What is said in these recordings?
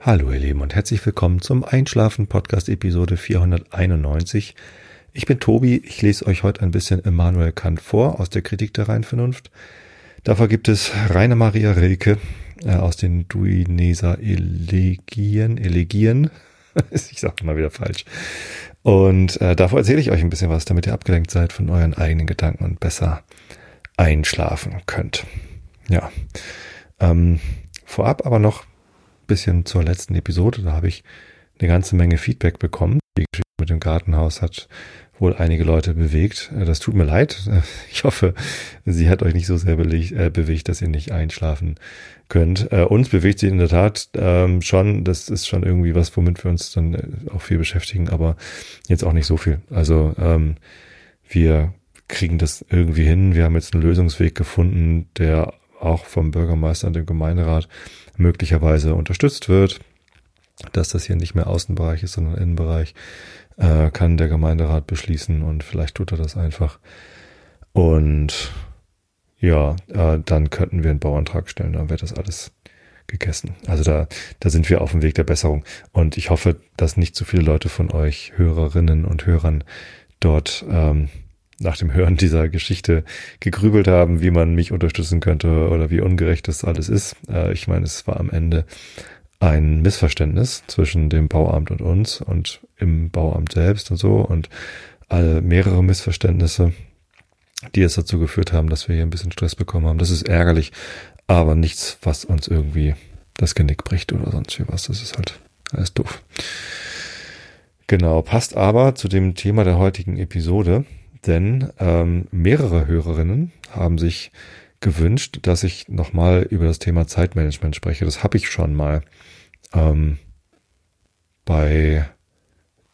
Hallo ihr Lieben und herzlich willkommen zum Einschlafen Podcast Episode 491. Ich bin Tobi, ich lese euch heute ein bisschen Immanuel Kant vor aus der Kritik der Reinvernunft. Dafür gibt es Rainer Maria Rilke äh, aus den Duineser Elegien, Elegien. ich sage mal wieder falsch. Und äh, davor erzähle ich euch ein bisschen was, damit ihr abgelenkt seid von euren eigenen Gedanken und besser einschlafen könnt. Ja. Ähm, vorab aber noch bisschen zur letzten Episode. Da habe ich eine ganze Menge Feedback bekommen. Die Geschichte mit dem Gartenhaus hat wohl einige Leute bewegt. Äh, das tut mir leid. Ich hoffe, sie hat euch nicht so sehr bewegt, äh, bewegt dass ihr nicht einschlafen könnt. Äh, uns bewegt sie in der Tat ähm, schon. Das ist schon irgendwie was, womit wir uns dann auch viel beschäftigen, aber jetzt auch nicht so viel. Also ähm, wir kriegen das irgendwie hin. Wir haben jetzt einen Lösungsweg gefunden, der auch vom Bürgermeister und dem Gemeinderat möglicherweise unterstützt wird, dass das hier nicht mehr Außenbereich ist, sondern Innenbereich, äh, kann der Gemeinderat beschließen und vielleicht tut er das einfach. Und ja, äh, dann könnten wir einen Bauantrag stellen, dann wäre das alles gegessen. Also da, da sind wir auf dem Weg der Besserung. Und ich hoffe, dass nicht zu viele Leute von euch, Hörerinnen und Hörern, dort ähm, nach dem Hören dieser Geschichte gegrübelt haben, wie man mich unterstützen könnte oder wie ungerecht das alles ist. Äh, ich meine, es war am Ende ein Missverständnis zwischen dem Bauamt und uns und im Bauamt selbst und so und alle mehrere Missverständnisse, die es dazu geführt haben, dass wir hier ein bisschen Stress bekommen haben. Das ist ärgerlich, aber nichts, was uns irgendwie das Genick bricht oder sonst wie was. Das ist halt alles doof. Genau, passt aber zu dem Thema der heutigen Episode denn ähm, mehrere Hörerinnen haben sich gewünscht, dass ich nochmal über das Thema Zeitmanagement spreche. Das habe ich schon mal ähm, bei,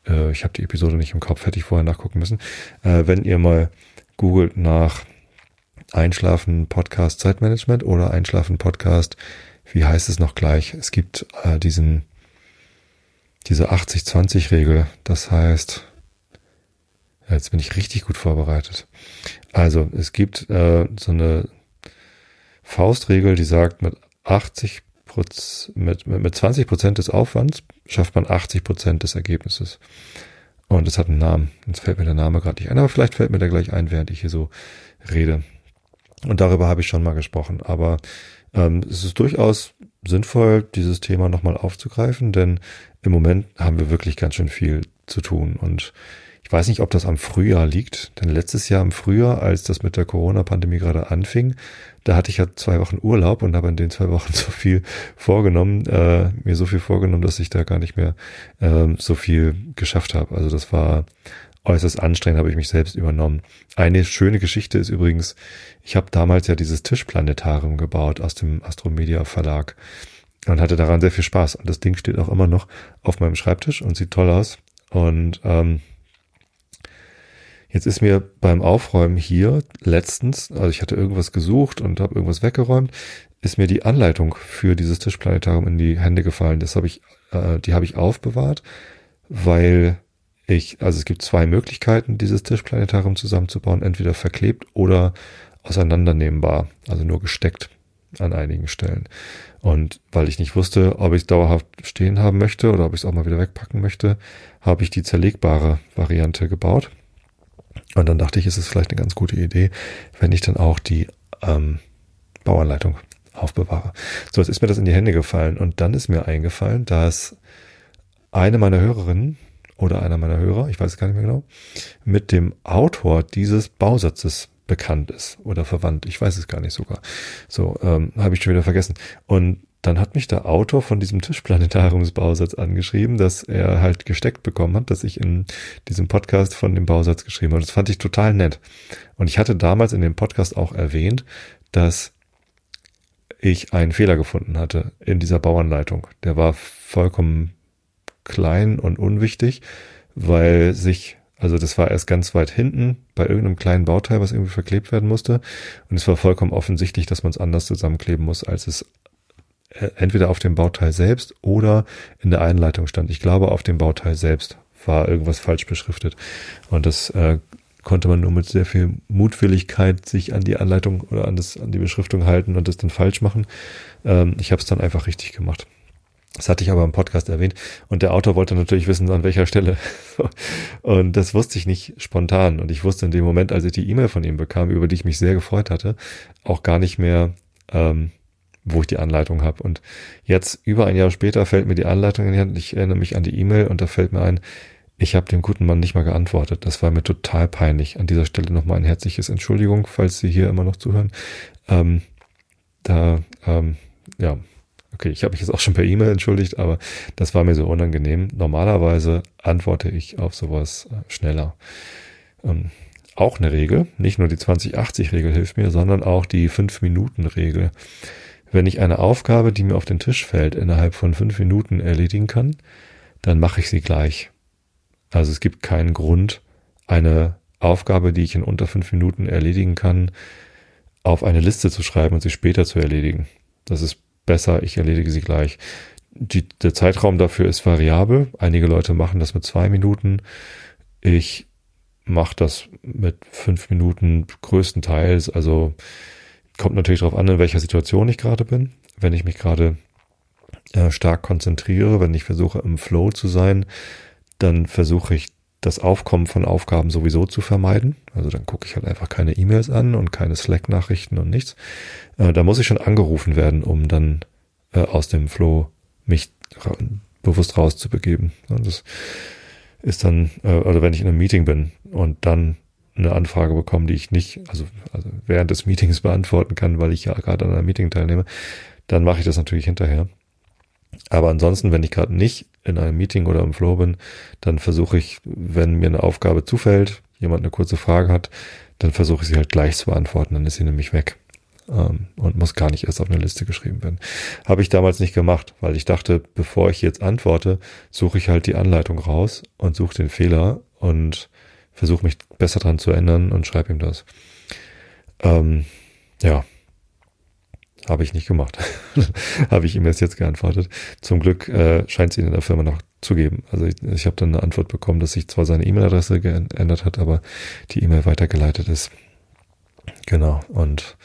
äh, ich habe die Episode nicht im Kopf, hätte ich vorher nachgucken müssen. Äh, wenn ihr mal googelt nach Einschlafen Podcast Zeitmanagement oder Einschlafen Podcast, wie heißt es noch gleich? Es gibt äh, diesen, diese 80-20 Regel. Das heißt, Jetzt bin ich richtig gut vorbereitet. Also es gibt äh, so eine Faustregel, die sagt, mit 80 mit, mit 20 Prozent des Aufwands schafft man 80 Prozent des Ergebnisses. Und es hat einen Namen. Jetzt fällt mir der Name gerade nicht ein, aber vielleicht fällt mir der gleich ein, während ich hier so rede. Und darüber habe ich schon mal gesprochen. Aber ähm, es ist durchaus sinnvoll, dieses Thema nochmal aufzugreifen, denn im Moment haben wir wirklich ganz schön viel zu tun. Und ich weiß nicht, ob das am Frühjahr liegt, denn letztes Jahr im Frühjahr, als das mit der Corona-Pandemie gerade anfing, da hatte ich ja zwei Wochen Urlaub und habe in den zwei Wochen so viel vorgenommen, äh, mir so viel vorgenommen, dass ich da gar nicht mehr äh, so viel geschafft habe. Also das war äußerst anstrengend, habe ich mich selbst übernommen. Eine schöne Geschichte ist übrigens, ich habe damals ja dieses Tischplanetarium gebaut aus dem Astromedia Verlag und hatte daran sehr viel Spaß. Und das Ding steht auch immer noch auf meinem Schreibtisch und sieht toll aus. Und ähm, Jetzt ist mir beim Aufräumen hier letztens, also ich hatte irgendwas gesucht und habe irgendwas weggeräumt, ist mir die Anleitung für dieses Tischplanetarium in die Hände gefallen. Das habe ich, äh, die habe ich aufbewahrt, weil ich, also es gibt zwei Möglichkeiten, dieses Tischplanetarium zusammenzubauen, entweder verklebt oder auseinandernehmbar, also nur gesteckt an einigen Stellen. Und weil ich nicht wusste, ob ich es dauerhaft stehen haben möchte oder ob ich es auch mal wieder wegpacken möchte, habe ich die zerlegbare Variante gebaut. Und dann dachte ich, ist es vielleicht eine ganz gute Idee, wenn ich dann auch die ähm, Bauanleitung aufbewahre. So, jetzt ist mir das in die Hände gefallen und dann ist mir eingefallen, dass eine meiner Hörerinnen oder einer meiner Hörer, ich weiß es gar nicht mehr genau, mit dem Autor dieses Bausatzes bekannt ist oder verwandt. Ich weiß es gar nicht sogar. So, ähm, habe ich schon wieder vergessen. Und dann hat mich der Autor von diesem Tischplanetariumsbausatz angeschrieben, dass er halt gesteckt bekommen hat, dass ich in diesem Podcast von dem Bausatz geschrieben habe. Das fand ich total nett. Und ich hatte damals in dem Podcast auch erwähnt, dass ich einen Fehler gefunden hatte in dieser Bauanleitung. Der war vollkommen klein und unwichtig, weil sich, also das war erst ganz weit hinten bei irgendeinem kleinen Bauteil, was irgendwie verklebt werden musste. Und es war vollkommen offensichtlich, dass man es anders zusammenkleben muss, als es entweder auf dem Bauteil selbst oder in der Einleitung stand. Ich glaube, auf dem Bauteil selbst war irgendwas falsch beschriftet. Und das äh, konnte man nur mit sehr viel Mutwilligkeit sich an die Anleitung oder an, das, an die Beschriftung halten und das dann falsch machen. Ähm, ich habe es dann einfach richtig gemacht. Das hatte ich aber im Podcast erwähnt. Und der Autor wollte natürlich wissen, an welcher Stelle. Und das wusste ich nicht spontan. Und ich wusste in dem Moment, als ich die E-Mail von ihm bekam, über die ich mich sehr gefreut hatte, auch gar nicht mehr, ähm, wo ich die Anleitung habe. Und jetzt, über ein Jahr später, fällt mir die Anleitung in die Hand. Ich erinnere mich an die E-Mail und da fällt mir ein, ich habe dem guten Mann nicht mal geantwortet. Das war mir total peinlich. An dieser Stelle nochmal ein herzliches Entschuldigung, falls Sie hier immer noch zuhören. Ähm, da, ähm, ja, okay, ich habe mich jetzt auch schon per E-Mail entschuldigt, aber das war mir so unangenehm. Normalerweise antworte ich auf sowas äh, schneller. Ähm, auch eine Regel, nicht nur die 2080-Regel hilft mir, sondern auch die 5-Minuten-Regel. Wenn ich eine Aufgabe, die mir auf den Tisch fällt, innerhalb von fünf Minuten erledigen kann, dann mache ich sie gleich. Also es gibt keinen Grund, eine Aufgabe, die ich in unter fünf Minuten erledigen kann, auf eine Liste zu schreiben und sie später zu erledigen. Das ist besser, ich erledige sie gleich. Die, der Zeitraum dafür ist variabel. Einige Leute machen das mit zwei Minuten. Ich mache das mit fünf Minuten größtenteils. Also kommt natürlich darauf an, in welcher Situation ich gerade bin. Wenn ich mich gerade äh, stark konzentriere, wenn ich versuche im Flow zu sein, dann versuche ich das Aufkommen von Aufgaben sowieso zu vermeiden. Also dann gucke ich halt einfach keine E-Mails an und keine Slack-Nachrichten und nichts. Äh, da muss ich schon angerufen werden, um dann äh, aus dem Flow mich ra bewusst rauszubegeben. Und das ist dann, äh, oder wenn ich in einem Meeting bin und dann eine Anfrage bekomme, die ich nicht, also, also während des Meetings beantworten kann, weil ich ja gerade an einem Meeting teilnehme, dann mache ich das natürlich hinterher. Aber ansonsten, wenn ich gerade nicht in einem Meeting oder im Flow bin, dann versuche ich, wenn mir eine Aufgabe zufällt, jemand eine kurze Frage hat, dann versuche ich sie halt gleich zu beantworten, dann ist sie nämlich weg ähm, und muss gar nicht erst auf eine Liste geschrieben werden. Habe ich damals nicht gemacht, weil ich dachte, bevor ich jetzt antworte, suche ich halt die Anleitung raus und suche den Fehler und versuche mich besser dran zu ändern und schreibe ihm das. Ähm, ja, habe ich nicht gemacht. habe ich ihm erst jetzt geantwortet. Zum Glück äh, scheint es ihn in der Firma noch zu geben. Also ich, ich habe dann eine Antwort bekommen, dass sich zwar seine E-Mail-Adresse geändert hat, aber die E-Mail weitergeleitet ist. Genau. Und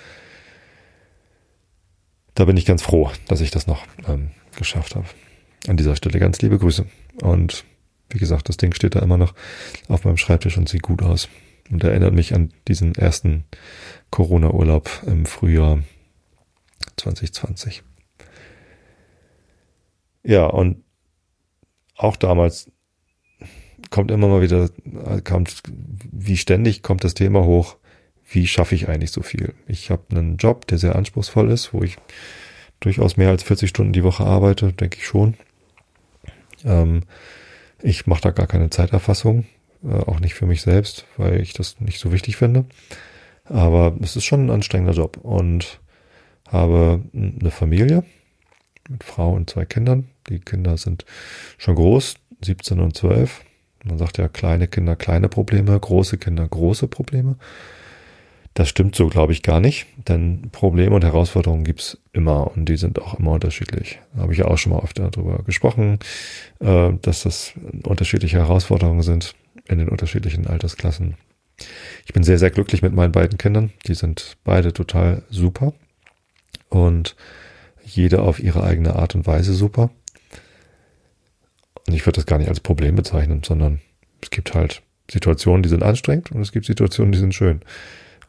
da bin ich ganz froh, dass ich das noch ähm, geschafft habe. An dieser Stelle ganz liebe Grüße. Und wie gesagt, das Ding steht da immer noch auf meinem Schreibtisch und sieht gut aus. Und erinnert mich an diesen ersten Corona-Urlaub im Frühjahr 2020. Ja, und auch damals kommt immer mal wieder, kommt, wie ständig kommt das Thema hoch, wie schaffe ich eigentlich so viel? Ich habe einen Job, der sehr anspruchsvoll ist, wo ich durchaus mehr als 40 Stunden die Woche arbeite, denke ich schon. Ähm, ich mache da gar keine Zeiterfassung, äh, auch nicht für mich selbst, weil ich das nicht so wichtig finde. Aber es ist schon ein anstrengender Job und habe eine Familie mit Frau und zwei Kindern. Die Kinder sind schon groß, 17 und 12. Man sagt ja kleine Kinder kleine Probleme, große Kinder große Probleme. Das stimmt so, glaube ich, gar nicht, denn Probleme und Herausforderungen gibt's immer und die sind auch immer unterschiedlich. Da habe ich ja auch schon mal oft darüber gesprochen, äh, dass das unterschiedliche Herausforderungen sind in den unterschiedlichen Altersklassen. Ich bin sehr, sehr glücklich mit meinen beiden Kindern. Die sind beide total super und jede auf ihre eigene Art und Weise super. Und ich würde das gar nicht als Problem bezeichnen, sondern es gibt halt Situationen, die sind anstrengend und es gibt Situationen, die sind schön.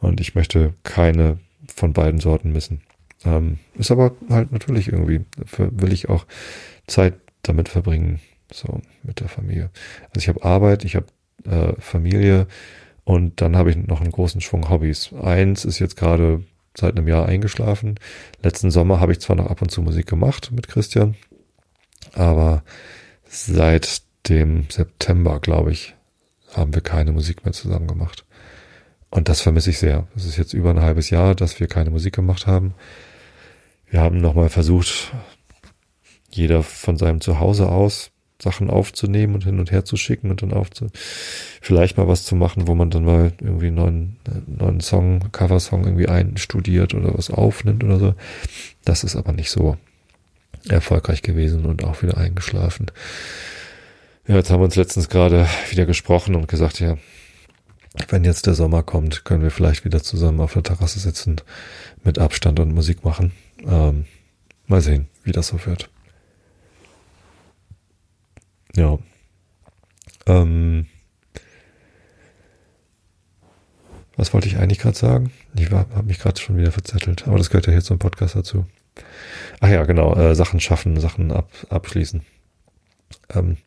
Und ich möchte keine von beiden Sorten missen. Ähm, ist aber halt natürlich irgendwie, will ich auch Zeit damit verbringen, so mit der Familie. Also ich habe Arbeit, ich habe äh, Familie und dann habe ich noch einen großen Schwung Hobbys. Eins ist jetzt gerade seit einem Jahr eingeschlafen. Letzten Sommer habe ich zwar noch ab und zu Musik gemacht mit Christian, aber seit dem September, glaube ich, haben wir keine Musik mehr zusammen gemacht. Und das vermisse ich sehr. Es ist jetzt über ein halbes Jahr, dass wir keine Musik gemacht haben. Wir haben nochmal versucht, jeder von seinem Zuhause aus Sachen aufzunehmen und hin und her zu schicken und dann aufzu, vielleicht mal was zu machen, wo man dann mal irgendwie einen neuen, neuen Song, Coversong irgendwie einstudiert oder was aufnimmt oder so. Das ist aber nicht so erfolgreich gewesen und auch wieder eingeschlafen. Ja, jetzt haben wir uns letztens gerade wieder gesprochen und gesagt, ja, wenn jetzt der Sommer kommt, können wir vielleicht wieder zusammen auf der Terrasse sitzen, mit Abstand und Musik machen. Ähm, mal sehen, wie das so wird. Ja. Ähm, was wollte ich eigentlich gerade sagen? Ich habe mich gerade schon wieder verzettelt, aber das gehört ja hier zum Podcast dazu. Ach ja, genau, äh, Sachen schaffen, Sachen ab, abschließen. Ähm,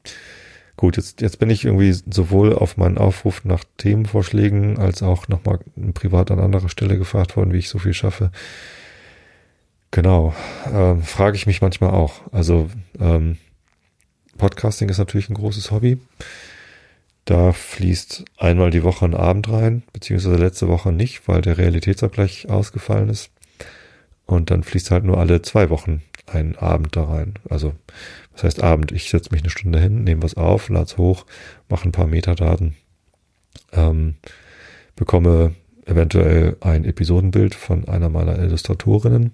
gut, jetzt, jetzt bin ich irgendwie sowohl auf meinen Aufruf nach Themenvorschlägen als auch nochmal privat an anderer Stelle gefragt worden, wie ich so viel schaffe. Genau, ähm, frage ich mich manchmal auch. Also ähm, Podcasting ist natürlich ein großes Hobby. Da fließt einmal die Woche ein Abend rein, beziehungsweise letzte Woche nicht, weil der Realitätsabgleich ausgefallen ist. Und dann fließt halt nur alle zwei Wochen ein Abend da rein. Also, was heißt Abend? Ich setze mich eine Stunde hin, nehme was auf, lade es hoch, mache ein paar Metadaten, ähm, bekomme eventuell ein Episodenbild von einer meiner Illustratorinnen.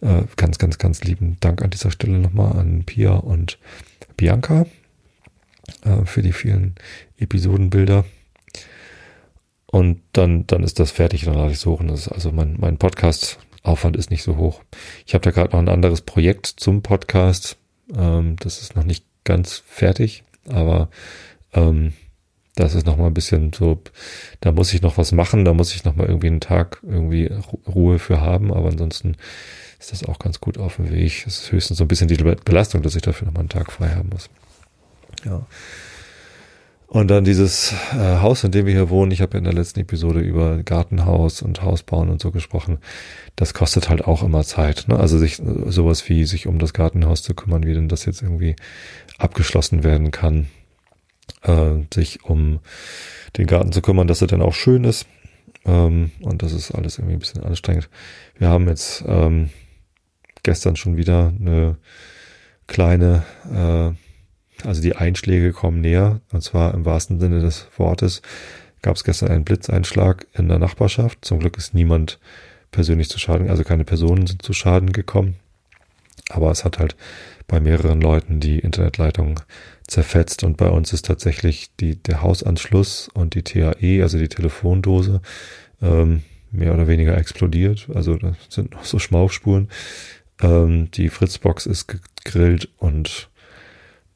Äh, ganz, ganz, ganz lieben Dank an dieser Stelle nochmal an Pia und Bianca äh, für die vielen Episodenbilder. Und dann, dann ist das fertig, dann lade ich suchen. Das ist also mein, mein Podcast-Aufwand ist nicht so hoch. Ich habe da gerade noch ein anderes Projekt zum Podcast. Ähm, das ist noch nicht ganz fertig, aber ähm, das ist noch mal ein bisschen so, da muss ich noch was machen, da muss ich noch mal irgendwie einen Tag irgendwie Ruhe für haben, aber ansonsten ist das auch ganz gut auf dem Weg. Es ist höchstens so ein bisschen die Belastung, dass ich dafür noch mal einen Tag frei haben muss. Ja. Und dann dieses äh, Haus, in dem wir hier wohnen, ich habe ja in der letzten Episode über Gartenhaus und Hausbauen und so gesprochen, das kostet halt auch immer Zeit. Ne? Also sich sowas wie sich um das Gartenhaus zu kümmern, wie denn das jetzt irgendwie abgeschlossen werden kann, äh, sich um den Garten zu kümmern, dass er dann auch schön ist. Ähm, und das ist alles irgendwie ein bisschen anstrengend. Wir haben jetzt ähm, gestern schon wieder eine kleine äh, also die Einschläge kommen näher, und zwar im wahrsten Sinne des Wortes. Gab es gestern einen Blitzeinschlag in der Nachbarschaft. Zum Glück ist niemand persönlich zu Schaden, also keine Personen sind zu Schaden gekommen. Aber es hat halt bei mehreren Leuten die Internetleitung zerfetzt und bei uns ist tatsächlich die, der Hausanschluss und die TAE, also die Telefondose, ähm, mehr oder weniger explodiert. Also da sind noch so Schmauchspuren. Ähm, die Fritzbox ist gegrillt und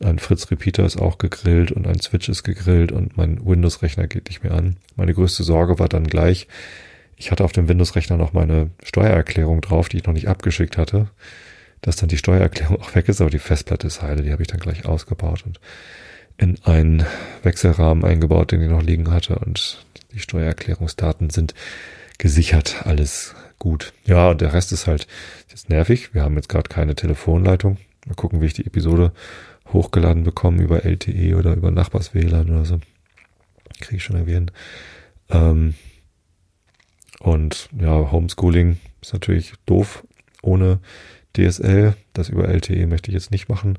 ein Fritz Repeater ist auch gegrillt und ein Switch ist gegrillt und mein Windows-Rechner geht nicht mehr an. Meine größte Sorge war dann gleich, ich hatte auf dem Windows-Rechner noch meine Steuererklärung drauf, die ich noch nicht abgeschickt hatte, dass dann die Steuererklärung auch weg ist, aber die Festplatte ist heile, die habe ich dann gleich ausgebaut und in einen Wechselrahmen eingebaut, den ich noch liegen hatte und die Steuererklärungsdaten sind gesichert, alles gut. Ja, und der Rest ist halt jetzt nervig. Wir haben jetzt gerade keine Telefonleitung. Mal gucken, wie ich die Episode hochgeladen bekommen über LTE oder über Nachbars-WLAN oder so. Kriege ich schon erwähnen. Ähm, und ja, Homeschooling ist natürlich doof ohne DSL. Das über LTE möchte ich jetzt nicht machen.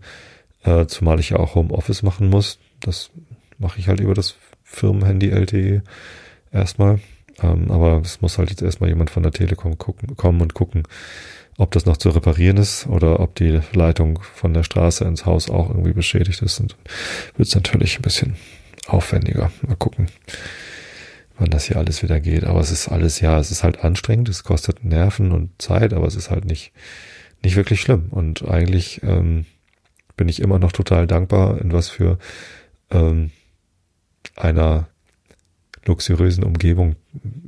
Äh, zumal ich ja auch Homeoffice machen muss. Das mache ich halt über das Firmenhandy LTE erstmal. Ähm, aber es muss halt jetzt erstmal jemand von der Telekom gucken, kommen und gucken, ob das noch zu reparieren ist oder ob die Leitung von der Straße ins Haus auch irgendwie beschädigt ist. Und wird es natürlich ein bisschen aufwendiger. Mal gucken, wann das hier alles wieder geht. Aber es ist alles, ja, es ist halt anstrengend, es kostet Nerven und Zeit, aber es ist halt nicht, nicht wirklich schlimm. Und eigentlich ähm, bin ich immer noch total dankbar, in was für ähm, einer luxuriösen Umgebung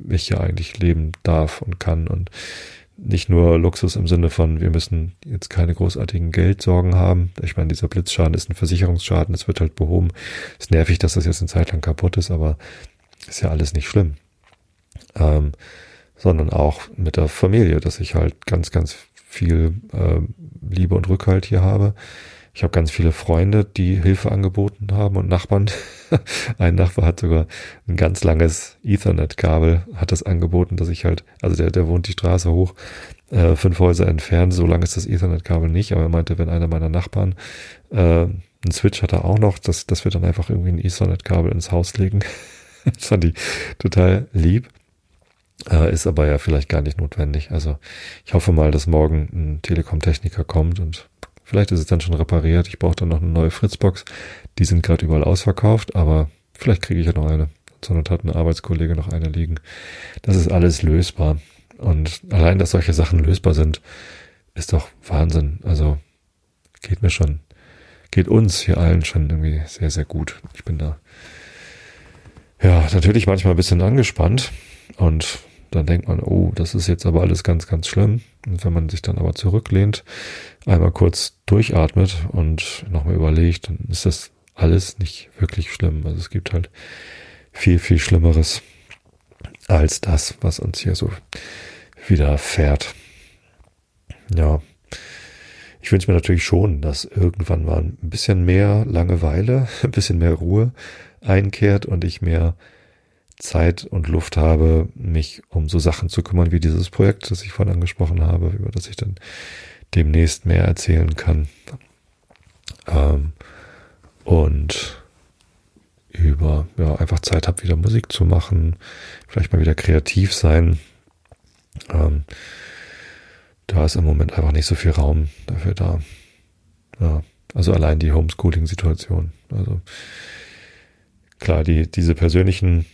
ich ja eigentlich leben darf und kann und nicht nur Luxus im Sinne von, wir müssen jetzt keine großartigen Geldsorgen haben. Ich meine, dieser Blitzschaden ist ein Versicherungsschaden, es wird halt behoben. Es ist nervig, dass das jetzt eine Zeit lang kaputt ist, aber ist ja alles nicht schlimm. Ähm, sondern auch mit der Familie, dass ich halt ganz, ganz viel äh, Liebe und Rückhalt hier habe. Ich habe ganz viele Freunde, die Hilfe angeboten haben und Nachbarn. Ein Nachbar hat sogar ein ganz langes Ethernet-Kabel, hat das angeboten, dass ich halt, also der, der wohnt die Straße hoch, äh, fünf Häuser entfernt, so lang ist das Ethernet-Kabel nicht, aber er meinte, wenn einer meiner Nachbarn äh, einen Switch hat er auch noch, dass, dass wir dann einfach irgendwie ein Ethernet-Kabel ins Haus legen. das fand ich total lieb. Äh, ist aber ja vielleicht gar nicht notwendig. Also ich hoffe mal, dass morgen ein Telekom-Techniker kommt und Vielleicht ist es dann schon repariert. Ich brauche dann noch eine neue Fritzbox. Die sind gerade überall ausverkauft, aber vielleicht kriege ich ja noch eine. Sondern hat ein Arbeitskollege noch eine liegen. Das ist alles lösbar. Und allein, dass solche Sachen lösbar sind, ist doch Wahnsinn. Also geht mir schon geht uns hier allen schon irgendwie sehr, sehr gut. Ich bin da ja natürlich manchmal ein bisschen angespannt und dann denkt man, oh, das ist jetzt aber alles ganz, ganz schlimm. Und wenn man sich dann aber zurücklehnt, einmal kurz durchatmet und nochmal überlegt, dann ist das alles nicht wirklich schlimm. Also es gibt halt viel, viel Schlimmeres als das, was uns hier so widerfährt. Ja. Ich wünsche mir natürlich schon, dass irgendwann mal ein bisschen mehr Langeweile, ein bisschen mehr Ruhe einkehrt und ich mehr Zeit und Luft habe, mich um so Sachen zu kümmern wie dieses Projekt, das ich vorhin angesprochen habe, über das ich dann demnächst mehr erzählen kann. Ähm, und über ja einfach Zeit habe, wieder Musik zu machen, vielleicht mal wieder kreativ sein. Ähm, da ist im Moment einfach nicht so viel Raum dafür da. Ja, also allein die Homeschooling-Situation. Also klar, die diese persönlichen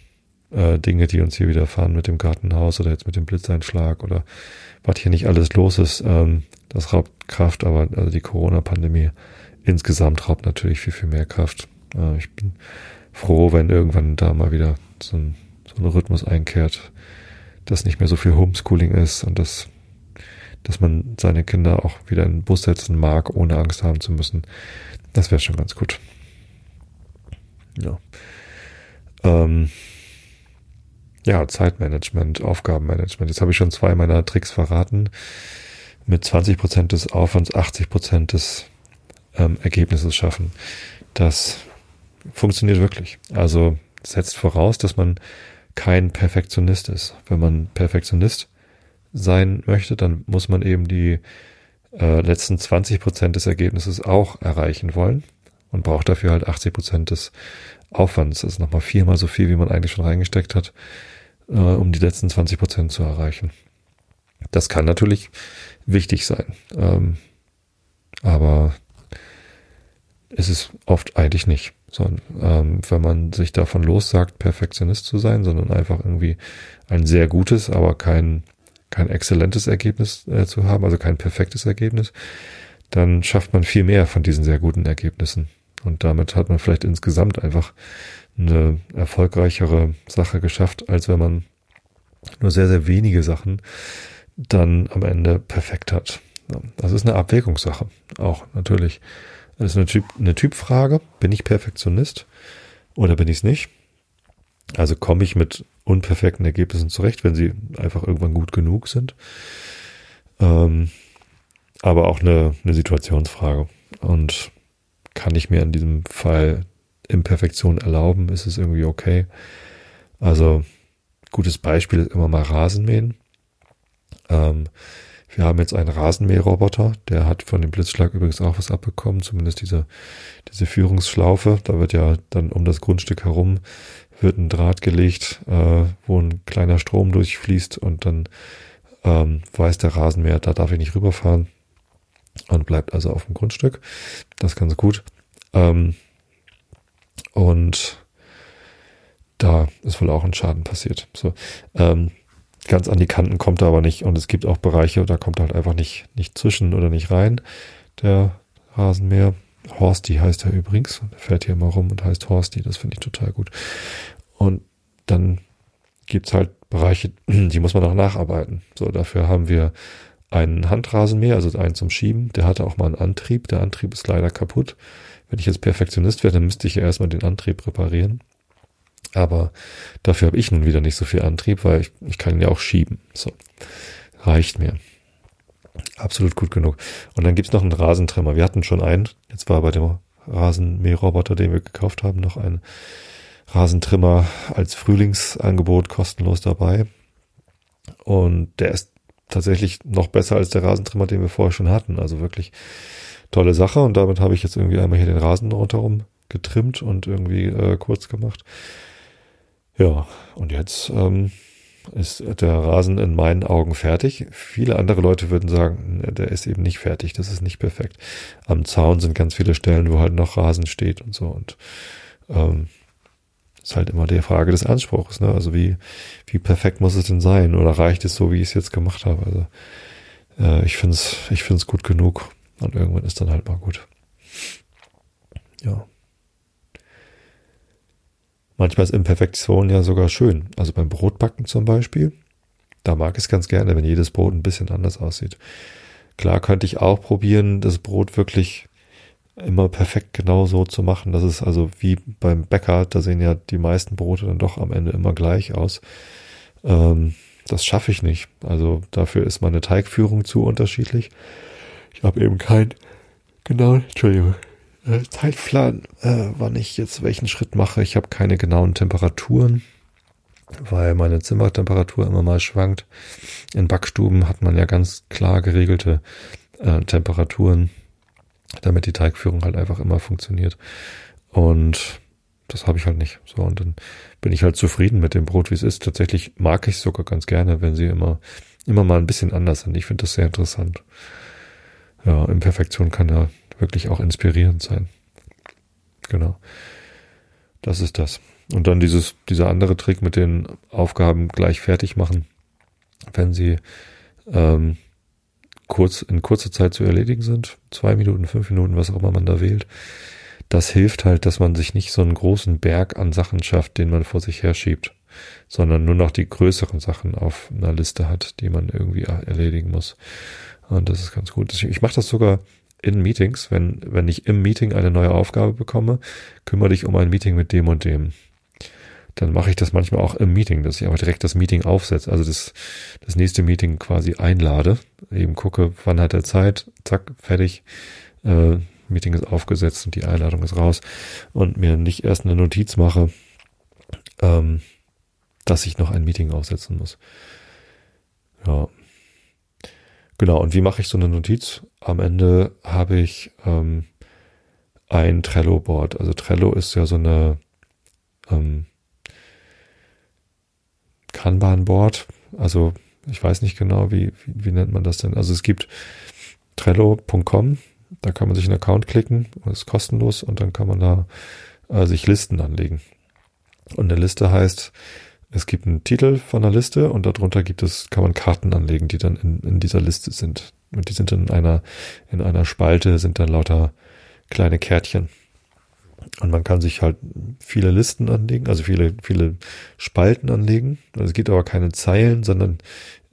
äh, Dinge, die uns hier widerfahren mit dem Gartenhaus oder jetzt mit dem Blitzeinschlag oder was hier nicht alles los ist, ähm, das raubt Kraft, aber also die Corona-Pandemie insgesamt raubt natürlich viel, viel mehr Kraft. Äh, ich bin froh, wenn irgendwann da mal wieder so ein, so ein Rhythmus einkehrt, dass nicht mehr so viel Homeschooling ist und dass, dass man seine Kinder auch wieder in den Bus setzen mag, ohne Angst haben zu müssen. Das wäre schon ganz gut. Ja. Ähm, ja, Zeitmanagement, Aufgabenmanagement. Jetzt habe ich schon zwei meiner Tricks verraten. Mit 20 Prozent des Aufwands 80 Prozent des ähm, Ergebnisses schaffen. Das funktioniert wirklich. Also setzt voraus, dass man kein Perfektionist ist. Wenn man Perfektionist sein möchte, dann muss man eben die äh, letzten 20 Prozent des Ergebnisses auch erreichen wollen und braucht dafür halt 80 Prozent des Aufwands. Das ist nochmal viermal so viel, wie man eigentlich schon reingesteckt hat, äh, um die letzten 20 Prozent zu erreichen. Das kann natürlich wichtig sein. Ähm, aber ist oft eigentlich nicht. So, ähm, wenn man sich davon lossagt, Perfektionist zu sein, sondern einfach irgendwie ein sehr gutes, aber kein, kein exzellentes Ergebnis äh, zu haben, also kein perfektes Ergebnis, dann schafft man viel mehr von diesen sehr guten Ergebnissen. Und damit hat man vielleicht insgesamt einfach eine erfolgreichere Sache geschafft, als wenn man nur sehr, sehr wenige Sachen dann am Ende perfekt hat. Das ist eine Abwägungssache, auch natürlich. Das ist eine, typ, eine Typfrage. Bin ich Perfektionist oder bin ich es nicht? Also komme ich mit unperfekten Ergebnissen zurecht, wenn sie einfach irgendwann gut genug sind. Ähm, aber auch eine, eine Situationsfrage. Und kann ich mir in diesem Fall Imperfektion erlauben? Ist es irgendwie okay? Also, gutes Beispiel ist immer mal Rasenmähen. Ähm, wir haben jetzt einen Rasenmäherroboter, der hat von dem Blitzschlag übrigens auch was abbekommen, zumindest diese, diese Führungsschlaufe. Da wird ja dann um das Grundstück herum wird ein Draht gelegt, äh, wo ein kleiner Strom durchfließt und dann ähm, weiß der Rasenmäher, da darf ich nicht rüberfahren und bleibt also auf dem Grundstück. Das ist ganz gut. Ähm, und da ist wohl auch ein Schaden passiert. So, ähm, ganz an die Kanten kommt er aber nicht. Und es gibt auch Bereiche, da kommt er halt einfach nicht, nicht zwischen oder nicht rein. Der Rasenmäher. Horsty heißt er übrigens. Der fährt hier immer rum und heißt Horsty. Das finde ich total gut. Und dann gibt's halt Bereiche, die muss man auch nacharbeiten. So, dafür haben wir einen Handrasenmäher, also einen zum Schieben. Der hatte auch mal einen Antrieb. Der Antrieb ist leider kaputt. Wenn ich jetzt Perfektionist wäre, dann müsste ich ja erstmal den Antrieb reparieren. Aber dafür habe ich nun wieder nicht so viel Antrieb, weil ich, ich kann ihn ja auch schieben. So, reicht mir. Absolut gut genug. Und dann gibt's noch einen Rasentrimmer. Wir hatten schon einen. Jetzt war bei dem Rasenmäherroboter, den wir gekauft haben, noch ein Rasentrimmer als Frühlingsangebot kostenlos dabei. Und der ist tatsächlich noch besser als der Rasentrimmer, den wir vorher schon hatten. Also wirklich tolle Sache. Und damit habe ich jetzt irgendwie einmal hier den Rasen rundherum getrimmt und irgendwie äh, kurz gemacht. Ja, und jetzt ähm, ist der Rasen in meinen Augen fertig. Viele andere Leute würden sagen, der ist eben nicht fertig, das ist nicht perfekt. Am Zaun sind ganz viele Stellen, wo halt noch Rasen steht und so. Und ähm, ist halt immer die Frage des Anspruchs. Ne? Also wie, wie perfekt muss es denn sein? Oder reicht es so, wie ich es jetzt gemacht habe? Also äh, ich finde es ich find's gut genug. Und irgendwann ist dann halt mal gut. ja. Manchmal ist Imperfektion ja sogar schön. Also beim Brotbacken zum Beispiel. Da mag ich es ganz gerne, wenn jedes Brot ein bisschen anders aussieht. Klar könnte ich auch probieren, das Brot wirklich immer perfekt genau so zu machen. Das ist also wie beim Bäcker, da sehen ja die meisten Brote dann doch am Ende immer gleich aus. Ähm, das schaffe ich nicht. Also dafür ist meine Teigführung zu unterschiedlich. Ich habe eben kein genau, Entschuldigung, äh, Zeitplan, äh, wann ich jetzt welchen Schritt mache. Ich habe keine genauen Temperaturen, weil meine Zimmertemperatur immer mal schwankt. In Backstuben hat man ja ganz klar geregelte äh, Temperaturen, damit die Teigführung halt einfach immer funktioniert. Und das habe ich halt nicht. So, und dann bin ich halt zufrieden mit dem Brot, wie es ist. Tatsächlich mag ich es sogar ganz gerne, wenn sie immer, immer mal ein bisschen anders sind. Ich finde das sehr interessant. Ja, Imperfektion kann ja wirklich auch inspirierend sein. Genau. Das ist das. Und dann dieses, dieser andere Trick mit den Aufgaben gleich fertig machen, wenn sie ähm, kurz in kurzer Zeit zu erledigen sind, zwei Minuten, fünf Minuten, was auch immer man da wählt. Das hilft halt, dass man sich nicht so einen großen Berg an Sachen schafft, den man vor sich herschiebt, sondern nur noch die größeren Sachen auf einer Liste hat, die man irgendwie erledigen muss. Und das ist ganz gut. Ich mache das sogar in Meetings, wenn, wenn ich im Meeting eine neue Aufgabe bekomme, kümmere dich um ein Meeting mit dem und dem. Dann mache ich das manchmal auch im Meeting, dass ich aber direkt das Meeting aufsetze, also das, das nächste Meeting quasi einlade, eben gucke, wann hat er Zeit, zack, fertig, äh, Meeting ist aufgesetzt und die Einladung ist raus und mir nicht erst eine Notiz mache, ähm, dass ich noch ein Meeting aufsetzen muss. Ja, Genau, und wie mache ich so eine Notiz? Am Ende habe ich ähm, ein Trello-Board. Also Trello ist ja so eine ähm, Kanban-Board. Also ich weiß nicht genau, wie, wie, wie nennt man das denn? Also es gibt Trello.com, da kann man sich einen Account klicken, das ist kostenlos und dann kann man da äh, sich Listen anlegen. Und eine Liste heißt, es gibt einen Titel von einer Liste und darunter gibt es, kann man Karten anlegen, die dann in, in dieser Liste sind. Und die sind in einer, in einer Spalte sind dann lauter kleine Kärtchen. Und man kann sich halt viele Listen anlegen, also viele, viele Spalten anlegen. Also es gibt aber keine Zeilen, sondern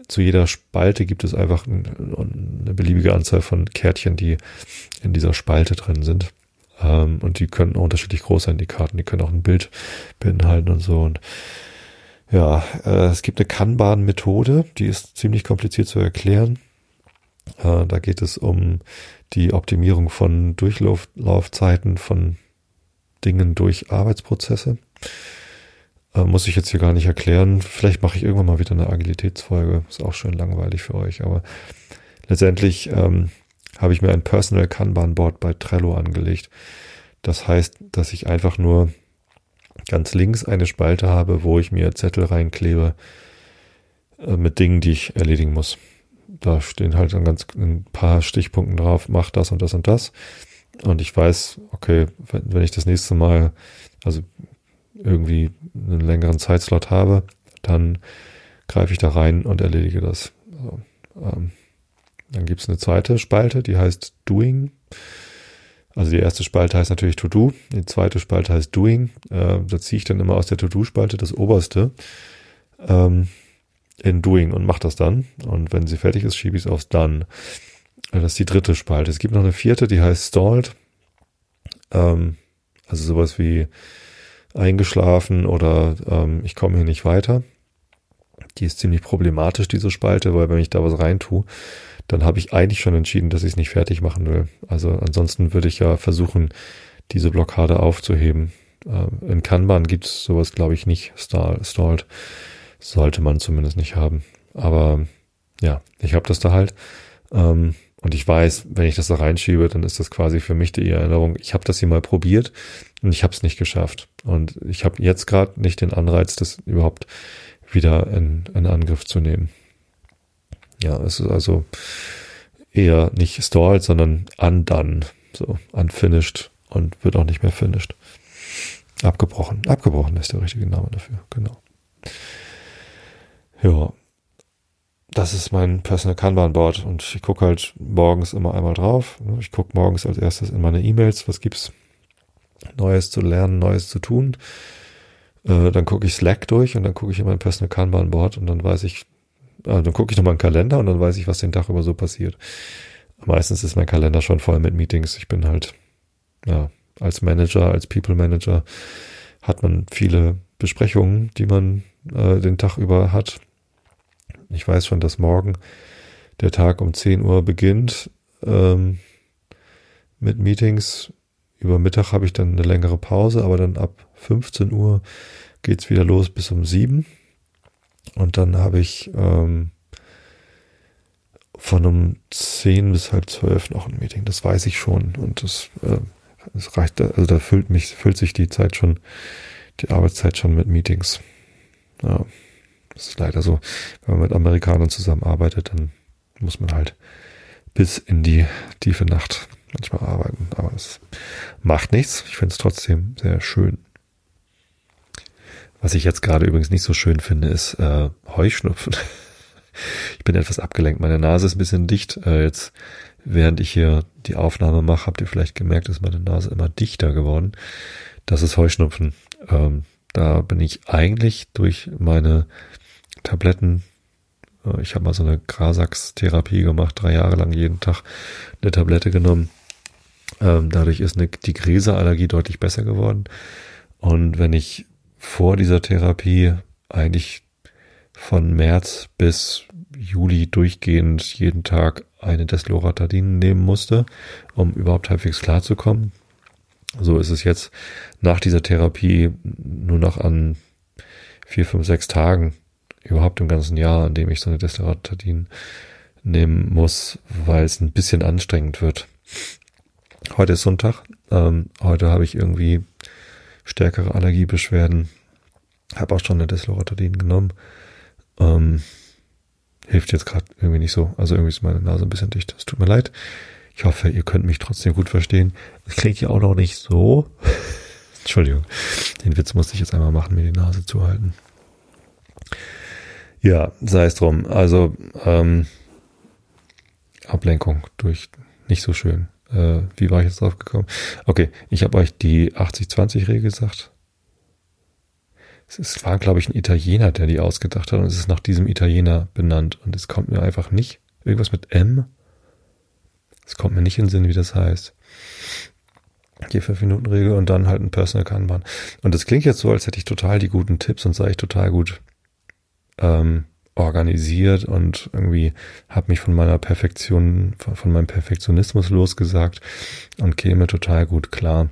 zu jeder Spalte gibt es einfach eine beliebige Anzahl von Kärtchen, die in dieser Spalte drin sind. Ähm, und die können unterschiedlich groß sein, die Karten. Die können auch ein Bild beinhalten und so. Und ja, äh, es gibt eine Kanban-Methode, die ist ziemlich kompliziert zu erklären. Äh, da geht es um die Optimierung von Durchlaufzeiten von Dingen durch Arbeitsprozesse. Äh, muss ich jetzt hier gar nicht erklären. Vielleicht mache ich irgendwann mal wieder eine Agilitätsfolge. Ist auch schön langweilig für euch. Aber letztendlich ähm, habe ich mir ein Personal Kanban Board bei Trello angelegt. Das heißt, dass ich einfach nur ganz links eine Spalte habe, wo ich mir Zettel reinklebe äh, mit Dingen, die ich erledigen muss. Da stehen halt dann ganz ein paar Stichpunkten drauf, mach das und das und das. Und ich weiß, okay, wenn ich das nächste Mal, also irgendwie einen längeren Zeitslot habe, dann greife ich da rein und erledige das. Also, ähm, dann gibt es eine zweite Spalte, die heißt Doing. Also die erste Spalte heißt natürlich To-Do, die zweite Spalte heißt Doing. Äh, da ziehe ich dann immer aus der To-Do-Spalte das oberste ähm, in Doing und mache das dann. Und wenn sie fertig ist, schiebe ich es aufs Done. Äh, das ist die dritte Spalte. Es gibt noch eine vierte, die heißt Stalled. Ähm, also sowas wie eingeschlafen oder ähm, ich komme hier nicht weiter. Die ist ziemlich problematisch, diese Spalte, weil wenn ich da was reintue, dann habe ich eigentlich schon entschieden, dass ich es nicht fertig machen will. Also ansonsten würde ich ja versuchen, diese Blockade aufzuheben. Äh, in Kanban gibt es sowas, glaube ich, nicht stalled. Sollte man zumindest nicht haben. Aber ja, ich habe das da halt. Ähm, und ich weiß, wenn ich das da reinschiebe, dann ist das quasi für mich die Erinnerung, ich habe das hier mal probiert und ich habe es nicht geschafft. Und ich habe jetzt gerade nicht den Anreiz, das überhaupt wieder in, in Angriff zu nehmen. Ja, es ist also eher nicht stalled, sondern undone. So, unfinished und wird auch nicht mehr finished. Abgebrochen. Abgebrochen ist der richtige Name dafür, genau. Ja. Das ist mein Personal Kanban Board und ich gucke halt morgens immer einmal drauf. Ich gucke morgens als erstes in meine E-Mails, was gibt's Neues zu lernen, Neues zu tun. Äh, dann gucke ich Slack durch und dann gucke ich in mein Personal Kanban Board und dann weiß ich, dann gucke ich nochmal einen Kalender und dann weiß ich, was den Tag über so passiert. Meistens ist mein Kalender schon voll mit Meetings. Ich bin halt, ja, als Manager, als People Manager hat man viele Besprechungen, die man äh, den Tag über hat. Ich weiß schon, dass morgen der Tag um 10 Uhr beginnt ähm, mit Meetings. Über Mittag habe ich dann eine längere Pause, aber dann ab 15 Uhr geht's wieder los bis um 7. Und dann habe ich ähm, von um 10 bis halb 12 noch ein Meeting. Das weiß ich schon. Und das, äh, das reicht, also da füllt mich, füllt sich die Zeit schon, die Arbeitszeit schon mit Meetings. Ja, das ist leider so. Wenn man mit Amerikanern zusammenarbeitet, dann muss man halt bis in die tiefe Nacht manchmal arbeiten. Aber es macht nichts. Ich finde es trotzdem sehr schön. Was ich jetzt gerade übrigens nicht so schön finde, ist äh, Heuschnupfen. ich bin etwas abgelenkt. Meine Nase ist ein bisschen dicht. Äh, jetzt, während ich hier die Aufnahme mache, habt ihr vielleicht gemerkt, ist meine Nase immer dichter geworden. Das ist Heuschnupfen. Ähm, da bin ich eigentlich durch meine Tabletten äh, ich habe mal so eine Grasax-Therapie gemacht, drei Jahre lang jeden Tag eine Tablette genommen. Ähm, dadurch ist eine, die Gräserallergie deutlich besser geworden. Und wenn ich vor dieser Therapie eigentlich von März bis Juli durchgehend jeden Tag eine Desloratadin nehmen musste, um überhaupt halbwegs klarzukommen. So ist es jetzt nach dieser Therapie nur noch an vier, fünf, sechs Tagen überhaupt im ganzen Jahr, an dem ich so eine Desloratadin nehmen muss, weil es ein bisschen anstrengend wird. Heute ist Sonntag. Ähm, heute habe ich irgendwie stärkere Allergiebeschwerden. Habe auch schon eine Desloratadin genommen. Ähm, hilft jetzt gerade irgendwie nicht so. Also irgendwie ist meine Nase ein bisschen dicht. Es tut mir leid. Ich hoffe, ihr könnt mich trotzdem gut verstehen. Das klingt ja auch noch nicht so. Entschuldigung. Den Witz musste ich jetzt einmal machen, mir die Nase zu halten. Ja, sei es drum. Also ähm, Ablenkung durch nicht so schön. Äh, wie war ich jetzt drauf gekommen? Okay, ich habe euch die 80-20-Regel gesagt. Es war, glaube ich, ein Italiener, der die ausgedacht hat und es ist nach diesem Italiener benannt und es kommt mir einfach nicht. Irgendwas mit M. Es kommt mir nicht in den Sinn, wie das heißt. Die 5-Minuten-Regel und dann halt ein Personal Kanban. Und das klingt jetzt so, als hätte ich total die guten Tipps und sei ich total gut ähm, organisiert und irgendwie habe mich von meiner Perfektion, von, meinem Perfektionismus losgesagt und käme total gut klar.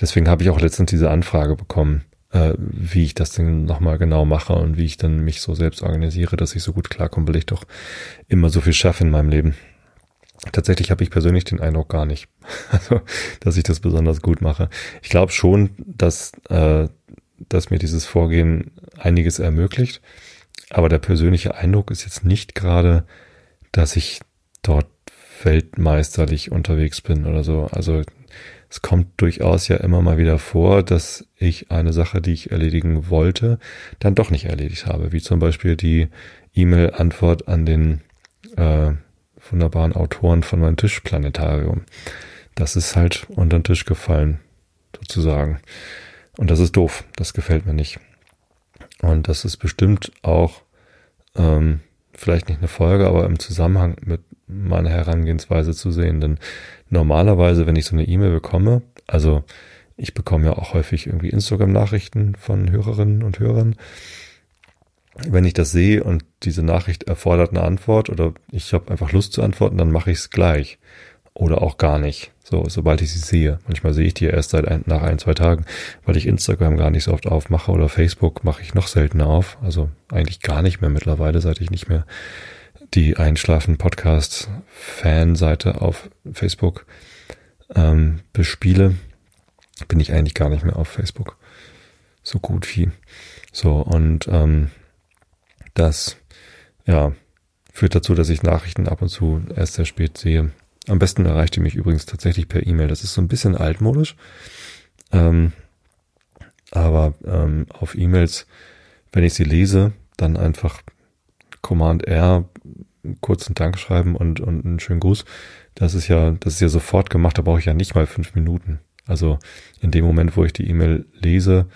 Deswegen habe ich auch letztens diese Anfrage bekommen, äh, wie ich das denn nochmal genau mache und wie ich dann mich so selbst organisiere, dass ich so gut klarkomme, weil ich doch immer so viel schaffe in meinem Leben. Tatsächlich habe ich persönlich den Eindruck gar nicht, also, dass ich das besonders gut mache. Ich glaube schon, dass, äh, dass mir dieses Vorgehen einiges ermöglicht. Aber der persönliche Eindruck ist jetzt nicht gerade, dass ich dort weltmeisterlich unterwegs bin oder so. Also es kommt durchaus ja immer mal wieder vor, dass ich eine Sache, die ich erledigen wollte, dann doch nicht erledigt habe. Wie zum Beispiel die E-Mail-Antwort an den äh, wunderbaren Autoren von meinem Tischplanetarium. Das ist halt unter den Tisch gefallen, sozusagen. Und das ist doof. Das gefällt mir nicht. Und das ist bestimmt auch ähm, vielleicht nicht eine Folge, aber im Zusammenhang mit meiner Herangehensweise zu sehen. Denn normalerweise, wenn ich so eine E-Mail bekomme, also ich bekomme ja auch häufig irgendwie Instagram-Nachrichten von Hörerinnen und Hörern. Wenn ich das sehe und diese Nachricht erfordert eine Antwort oder ich habe einfach Lust zu antworten, dann mache ich es gleich oder auch gar nicht. So, sobald ich sie sehe. Manchmal sehe ich die erst seit ein, nach ein, zwei Tagen, weil ich Instagram gar nicht so oft aufmache oder Facebook mache ich noch seltener auf. Also eigentlich gar nicht mehr mittlerweile, seit ich nicht mehr die Einschlafen Podcast Fanseite auf Facebook ähm, bespiele, bin ich eigentlich gar nicht mehr auf Facebook. So gut wie. So, und ähm, das, ja, führt dazu, dass ich Nachrichten ab und zu erst sehr spät sehe. Am besten erreicht ihr mich übrigens tatsächlich per E-Mail. Das ist so ein bisschen altmodisch. Ähm, aber ähm, auf E-Mails, wenn ich sie lese, dann einfach Command R, kurzen Dank schreiben und, und einen schönen Gruß. Das ist ja, das ist ja sofort gemacht, da brauche ich ja nicht mal fünf Minuten. Also in dem Moment, wo ich die E-Mail lese,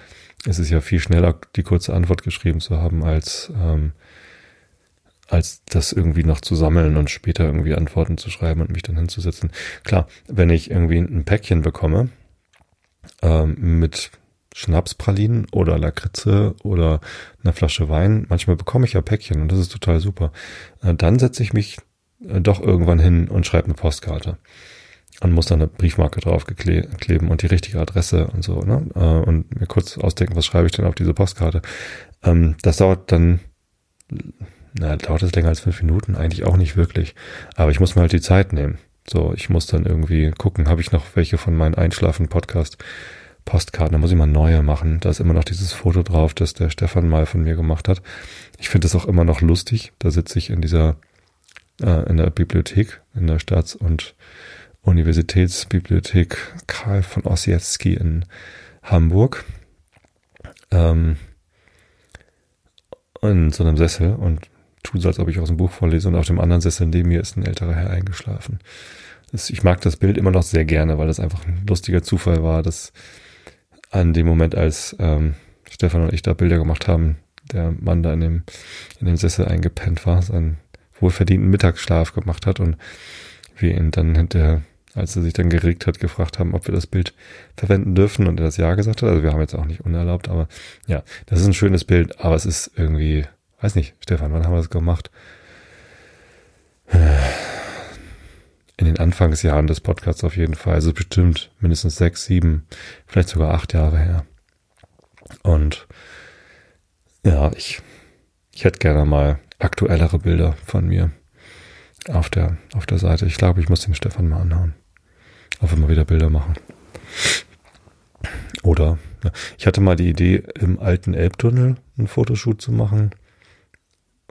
ist es ja viel schneller, die kurze Antwort geschrieben zu haben, als, ähm, als das irgendwie noch zu sammeln und später irgendwie Antworten zu schreiben und mich dann hinzusetzen. Klar, wenn ich irgendwie ein Päckchen bekomme ähm, mit Schnapspralinen oder Lakritze oder einer Flasche Wein, manchmal bekomme ich ja Päckchen und das ist total super. Äh, dann setze ich mich äh, doch irgendwann hin und schreibe eine Postkarte und muss dann eine Briefmarke drauf kleben und die richtige Adresse und so, ne? Äh, und mir kurz ausdenken, was schreibe ich denn auf diese Postkarte. Ähm, das dauert dann, na, dauert es länger als fünf Minuten? Eigentlich auch nicht wirklich. Aber ich muss mir halt die Zeit nehmen. So, ich muss dann irgendwie gucken, habe ich noch welche von meinen Einschlafen-Podcast Postkarten, da muss ich mal neue machen. Da ist immer noch dieses Foto drauf, das der Stefan mal von mir gemacht hat. Ich finde es auch immer noch lustig. Da sitze ich in dieser, äh, in der Bibliothek, in der Staats- und Universitätsbibliothek Karl von Ossietzky in Hamburg. Ähm, in so einem Sessel und tue so, als ob ich aus dem Buch vorlese und auf dem anderen Sessel neben mir ist ein älterer Herr eingeschlafen. Das, ich mag das Bild immer noch sehr gerne, weil das einfach ein lustiger Zufall war, dass an dem Moment, als ähm, Stefan und ich da Bilder gemacht haben, der Mann da in dem, in dem Sessel eingepennt war, seinen wohlverdienten Mittagsschlaf gemacht hat und wir ihn dann hinterher als er sich dann geregt hat, gefragt haben, ob wir das Bild verwenden dürfen und er das Ja gesagt hat. Also wir haben jetzt auch nicht unerlaubt, aber ja, das ist ein schönes Bild, aber es ist irgendwie, weiß nicht, Stefan, wann haben wir das gemacht? In den Anfangsjahren des Podcasts auf jeden Fall. Also bestimmt mindestens sechs, sieben, vielleicht sogar acht Jahre her. Und ja, ich, ich hätte gerne mal aktuellere Bilder von mir auf der, auf der Seite. Ich glaube, ich muss dem Stefan mal anhauen. Wenn wir wieder Bilder machen. Oder, ich hatte mal die Idee, im alten Elbtunnel einen Fotoshoot zu machen.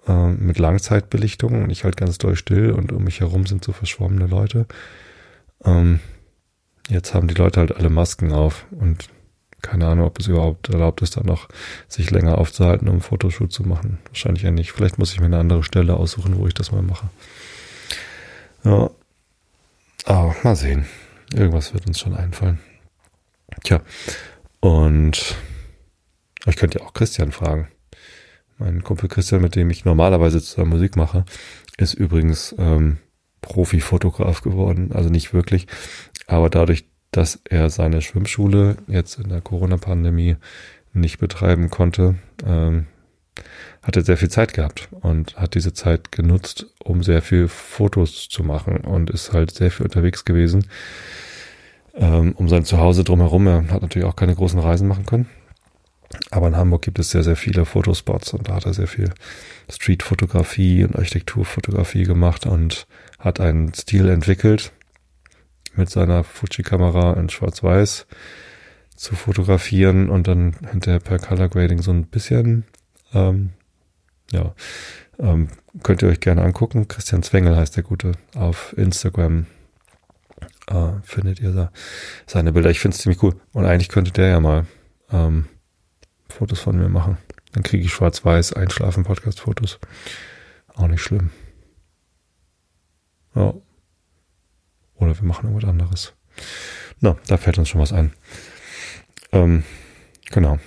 Äh, mit Langzeitbelichtung und ich halt ganz doll still und um mich herum sind so verschwommene Leute. Ähm, jetzt haben die Leute halt alle Masken auf und keine Ahnung, ob es überhaupt erlaubt ist, da noch sich länger aufzuhalten, um einen Fotoshoot zu machen. Wahrscheinlich ja nicht. Vielleicht muss ich mir eine andere Stelle aussuchen, wo ich das mal mache. Ja. Aber mal sehen. Irgendwas wird uns schon einfallen. Tja. Und ich könnte ja auch Christian fragen. Mein Kumpel Christian, mit dem ich normalerweise zusammen Musik mache, ist übrigens ähm, Profi-Fotograf geworden. Also nicht wirklich. Aber dadurch, dass er seine Schwimmschule jetzt in der Corona-Pandemie nicht betreiben konnte, ähm, hat er sehr viel Zeit gehabt und hat diese Zeit genutzt, um sehr viel Fotos zu machen und ist halt sehr viel unterwegs gewesen, ähm, um sein Zuhause drumherum. Er hat natürlich auch keine großen Reisen machen können. Aber in Hamburg gibt es sehr, sehr viele Fotospots und da hat er sehr viel Streetfotografie und Architekturfotografie gemacht und hat einen Stil entwickelt, mit seiner Fuji-Kamera in Schwarz-Weiß zu fotografieren und dann hinterher per Color Grading so ein bisschen ähm, ja, ähm, könnt ihr euch gerne angucken. Christian Zwengel heißt der Gute. Auf Instagram äh, findet ihr da seine Bilder. Ich finde es ziemlich cool. Und eigentlich könnte der ja mal ähm, Fotos von mir machen. Dann kriege ich schwarz-weiß Einschlafen-Podcast-Fotos. Auch nicht schlimm. Ja. Oder wir machen irgendwas anderes. Na, da fällt uns schon was ein. Ähm, genau.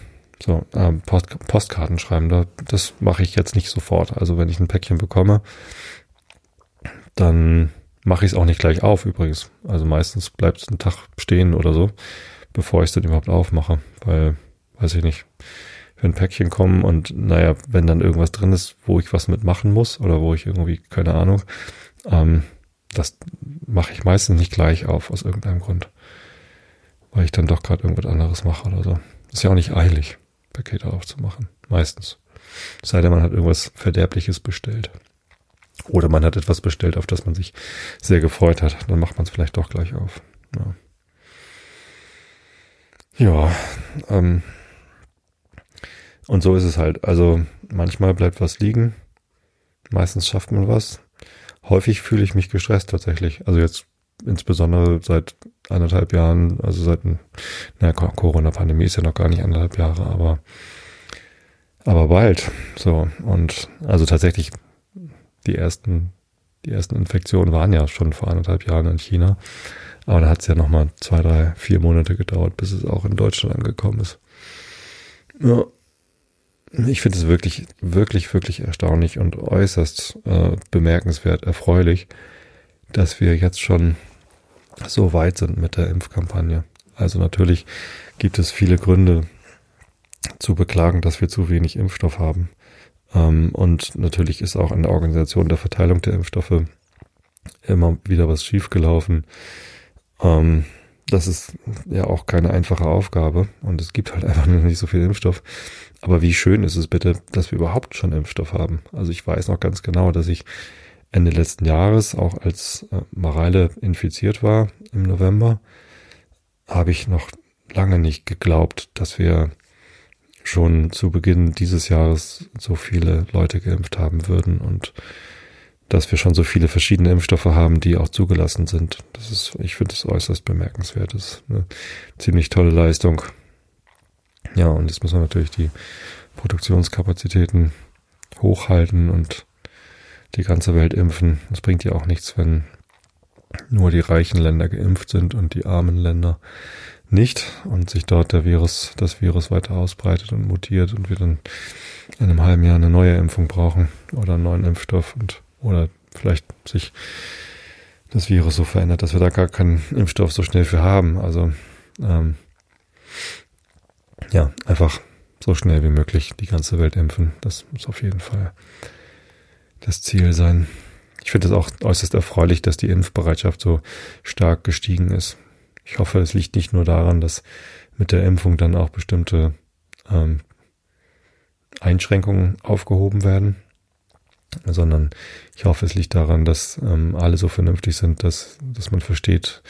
So, ähm, Post, Postkarten schreiben, da, das mache ich jetzt nicht sofort. Also wenn ich ein Päckchen bekomme, dann mache ich es auch nicht gleich auf übrigens. Also meistens bleibt es einen Tag stehen oder so, bevor ich es dann überhaupt aufmache. Weil, weiß ich nicht, wenn Päckchen kommen und naja, wenn dann irgendwas drin ist, wo ich was mitmachen muss oder wo ich irgendwie, keine Ahnung, ähm, das mache ich meistens nicht gleich auf, aus irgendeinem Grund. Weil ich dann doch gerade irgendwas anderes mache oder so. Ist ja auch nicht eilig. Pakete aufzumachen. Meistens. sei denn, man hat irgendwas Verderbliches bestellt. Oder man hat etwas bestellt, auf das man sich sehr gefreut hat. Dann macht man es vielleicht doch gleich auf. Ja, ja ähm, und so ist es halt. Also manchmal bleibt was liegen. Meistens schafft man was. Häufig fühle ich mich gestresst tatsächlich. Also jetzt insbesondere seit anderthalb Jahren, also seit, na, Corona-Pandemie ist ja noch gar nicht anderthalb Jahre, aber, aber bald. So. Und also tatsächlich die ersten Die ersten Infektionen waren ja schon vor anderthalb Jahren in China. Aber da hat es ja nochmal zwei, drei, vier Monate gedauert, bis es auch in Deutschland angekommen ist. Ja. Ich finde es wirklich, wirklich, wirklich erstaunlich und äußerst äh, bemerkenswert, erfreulich, dass wir jetzt schon so weit sind mit der Impfkampagne. Also natürlich gibt es viele Gründe zu beklagen, dass wir zu wenig Impfstoff haben. Ähm, und natürlich ist auch in der Organisation der Verteilung der Impfstoffe immer wieder was schiefgelaufen. Ähm, das ist ja auch keine einfache Aufgabe und es gibt halt einfach nicht so viel Impfstoff. Aber wie schön ist es bitte, dass wir überhaupt schon Impfstoff haben. Also ich weiß noch ganz genau, dass ich Ende letzten Jahres, auch als äh, Mareile infiziert war im November, habe ich noch lange nicht geglaubt, dass wir schon zu Beginn dieses Jahres so viele Leute geimpft haben würden und dass wir schon so viele verschiedene Impfstoffe haben, die auch zugelassen sind. Das ist, ich finde es äußerst bemerkenswert. Das ist eine ziemlich tolle Leistung. Ja, und jetzt muss man natürlich die Produktionskapazitäten hochhalten und die ganze Welt impfen. Es bringt ja auch nichts, wenn nur die reichen Länder geimpft sind und die armen Länder nicht und sich dort der Virus, das Virus weiter ausbreitet und mutiert und wir dann in einem halben Jahr eine neue Impfung brauchen oder einen neuen Impfstoff und oder vielleicht sich das Virus so verändert, dass wir da gar keinen Impfstoff so schnell für haben. Also ähm, ja, einfach so schnell wie möglich die ganze Welt impfen. Das muss auf jeden Fall das Ziel sein. Ich finde es auch äußerst erfreulich, dass die Impfbereitschaft so stark gestiegen ist. Ich hoffe, es liegt nicht nur daran, dass mit der Impfung dann auch bestimmte ähm, Einschränkungen aufgehoben werden, sondern ich hoffe, es liegt daran, dass ähm, alle so vernünftig sind, dass, dass man versteht,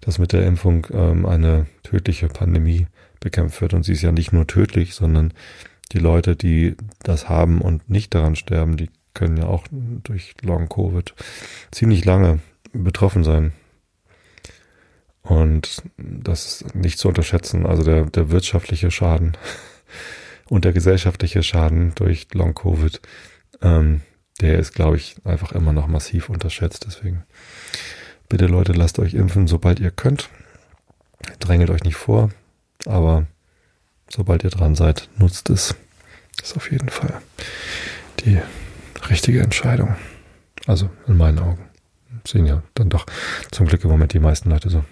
dass mit der Impfung ähm, eine tödliche Pandemie bekämpft wird. Und sie ist ja nicht nur tödlich, sondern die Leute, die das haben und nicht daran sterben, die können ja auch durch Long Covid ziemlich lange betroffen sein. Und das ist nicht zu unterschätzen. Also der, der wirtschaftliche Schaden und der gesellschaftliche Schaden durch Long Covid, ähm, der ist, glaube ich, einfach immer noch massiv unterschätzt. Deswegen bitte Leute, lasst euch impfen, sobald ihr könnt. Drängelt euch nicht vor, aber sobald ihr dran seid, nutzt es. Ist auf jeden Fall die richtige Entscheidung. Also in meinen Augen. Sehen ja dann doch zum Glück im Moment die meisten Leute so.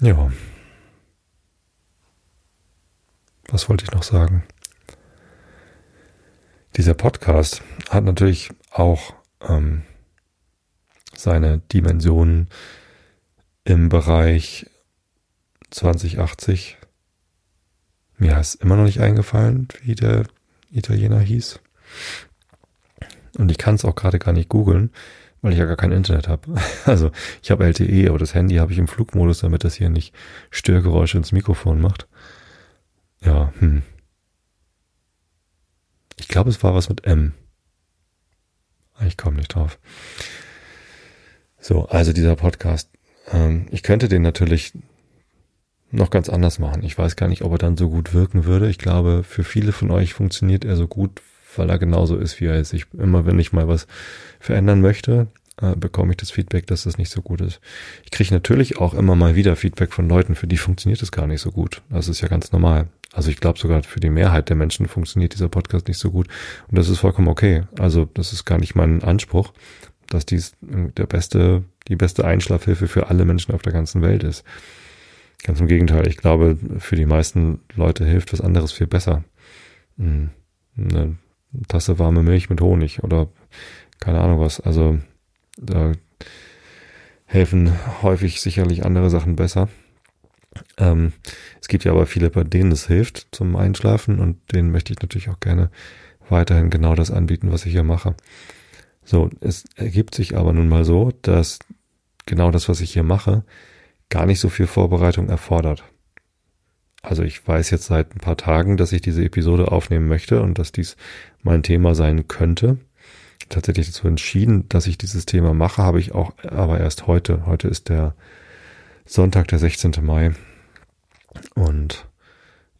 Ja. Was wollte ich noch sagen? Dieser Podcast hat natürlich auch ähm, seine Dimensionen im Bereich 2080. Mir ist immer noch nicht eingefallen, wie der Italiener hieß. Und ich kann es auch gerade gar nicht googeln weil ich ja gar kein Internet habe. Also ich habe LTE, aber das Handy habe ich im Flugmodus, damit das hier nicht Störgeräusche ins Mikrofon macht. Ja, hm. Ich glaube, es war was mit M. Ich komme nicht drauf. So, also dieser Podcast. Ähm, ich könnte den natürlich noch ganz anders machen. Ich weiß gar nicht, ob er dann so gut wirken würde. Ich glaube, für viele von euch funktioniert er so gut, weil er genauso ist, wie er ist. Ich, immer wenn ich mal was verändern möchte, äh, bekomme ich das Feedback, dass das nicht so gut ist. Ich kriege natürlich auch immer mal wieder Feedback von Leuten, für die funktioniert es gar nicht so gut. Das ist ja ganz normal. Also ich glaube sogar für die Mehrheit der Menschen funktioniert dieser Podcast nicht so gut. Und das ist vollkommen okay. Also das ist gar nicht mein Anspruch, dass dies der beste, die beste Einschlafhilfe für alle Menschen auf der ganzen Welt ist. Ganz im Gegenteil. Ich glaube, für die meisten Leute hilft was anderes viel besser. Hm, eine Tasse warme Milch mit Honig oder keine Ahnung was. Also da helfen häufig sicherlich andere Sachen besser. Ähm, es gibt ja aber viele, bei denen es hilft zum Einschlafen und denen möchte ich natürlich auch gerne weiterhin genau das anbieten, was ich hier mache. So, es ergibt sich aber nun mal so, dass genau das, was ich hier mache, gar nicht so viel Vorbereitung erfordert. Also ich weiß jetzt seit ein paar Tagen, dass ich diese Episode aufnehmen möchte und dass dies mein Thema sein könnte tatsächlich dazu entschieden, dass ich dieses Thema mache, habe ich auch aber erst heute. Heute ist der Sonntag, der 16. Mai. Und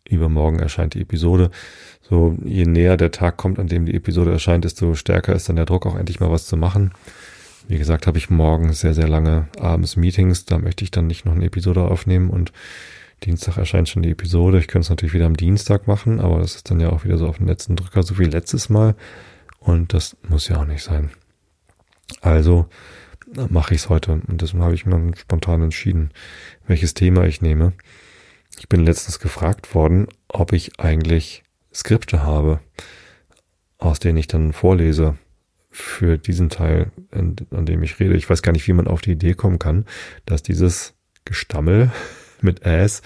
übermorgen erscheint die Episode. So, je näher der Tag kommt, an dem die Episode erscheint, desto stärker ist dann der Druck, auch endlich mal was zu machen. Wie gesagt, habe ich morgen sehr, sehr lange abends Meetings. Da möchte ich dann nicht noch eine Episode aufnehmen und Dienstag erscheint schon die Episode. Ich könnte es natürlich wieder am Dienstag machen, aber das ist dann ja auch wieder so auf den letzten Drücker, so wie letztes Mal. Und das muss ja auch nicht sein. Also mache ich es heute. Und deswegen habe ich mir dann spontan entschieden, welches Thema ich nehme. Ich bin letztens gefragt worden, ob ich eigentlich Skripte habe, aus denen ich dann vorlese für diesen Teil, an, an dem ich rede. Ich weiß gar nicht, wie man auf die Idee kommen kann, dass dieses Gestammel mit Ass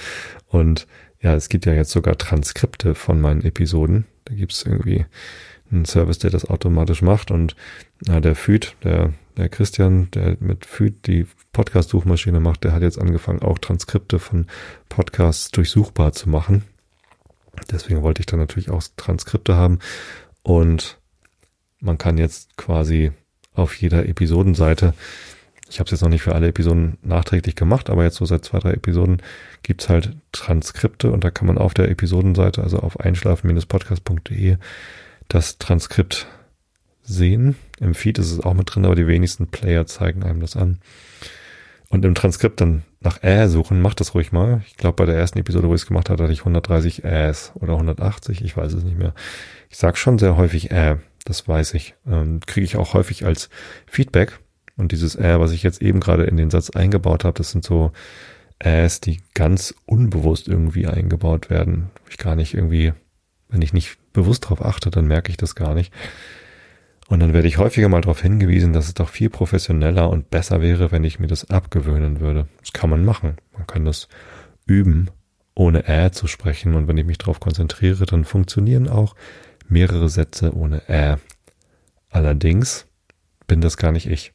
und ja, es gibt ja jetzt sogar Transkripte von meinen Episoden. Da gibt's irgendwie einen Service, der das automatisch macht. Und na, der Füd, der, der Christian, der mit Füd die Podcast-Suchmaschine macht, der hat jetzt angefangen, auch Transkripte von Podcasts durchsuchbar zu machen. Deswegen wollte ich dann natürlich auch Transkripte haben. Und man kann jetzt quasi auf jeder Episodenseite, ich habe es jetzt noch nicht für alle Episoden nachträglich gemacht, aber jetzt so seit zwei, drei Episoden gibt's halt Transkripte. Und da kann man auf der Episodenseite, also auf einschlafen-podcast.de, das Transkript sehen. Im Feed ist es auch mit drin, aber die wenigsten Player zeigen einem das an. Und im Transkript dann nach Ä suchen, macht das ruhig mal. Ich glaube, bei der ersten Episode, wo ich es gemacht hatte, hatte ich 130 Äs oder 180, ich weiß es nicht mehr. Ich sag schon sehr häufig Ä, das weiß ich. Ähm, Kriege ich auch häufig als Feedback. Und dieses Ä, was ich jetzt eben gerade in den Satz eingebaut habe, das sind so Äs, die ganz unbewusst irgendwie eingebaut werden. Ich gar nicht irgendwie, wenn ich nicht bewusst darauf achte, dann merke ich das gar nicht. Und dann werde ich häufiger mal darauf hingewiesen, dass es doch viel professioneller und besser wäre, wenn ich mir das abgewöhnen würde. Das kann man machen. Man kann das üben, ohne Ä zu sprechen. Und wenn ich mich darauf konzentriere, dann funktionieren auch mehrere Sätze ohne Ä. Allerdings bin das gar nicht ich.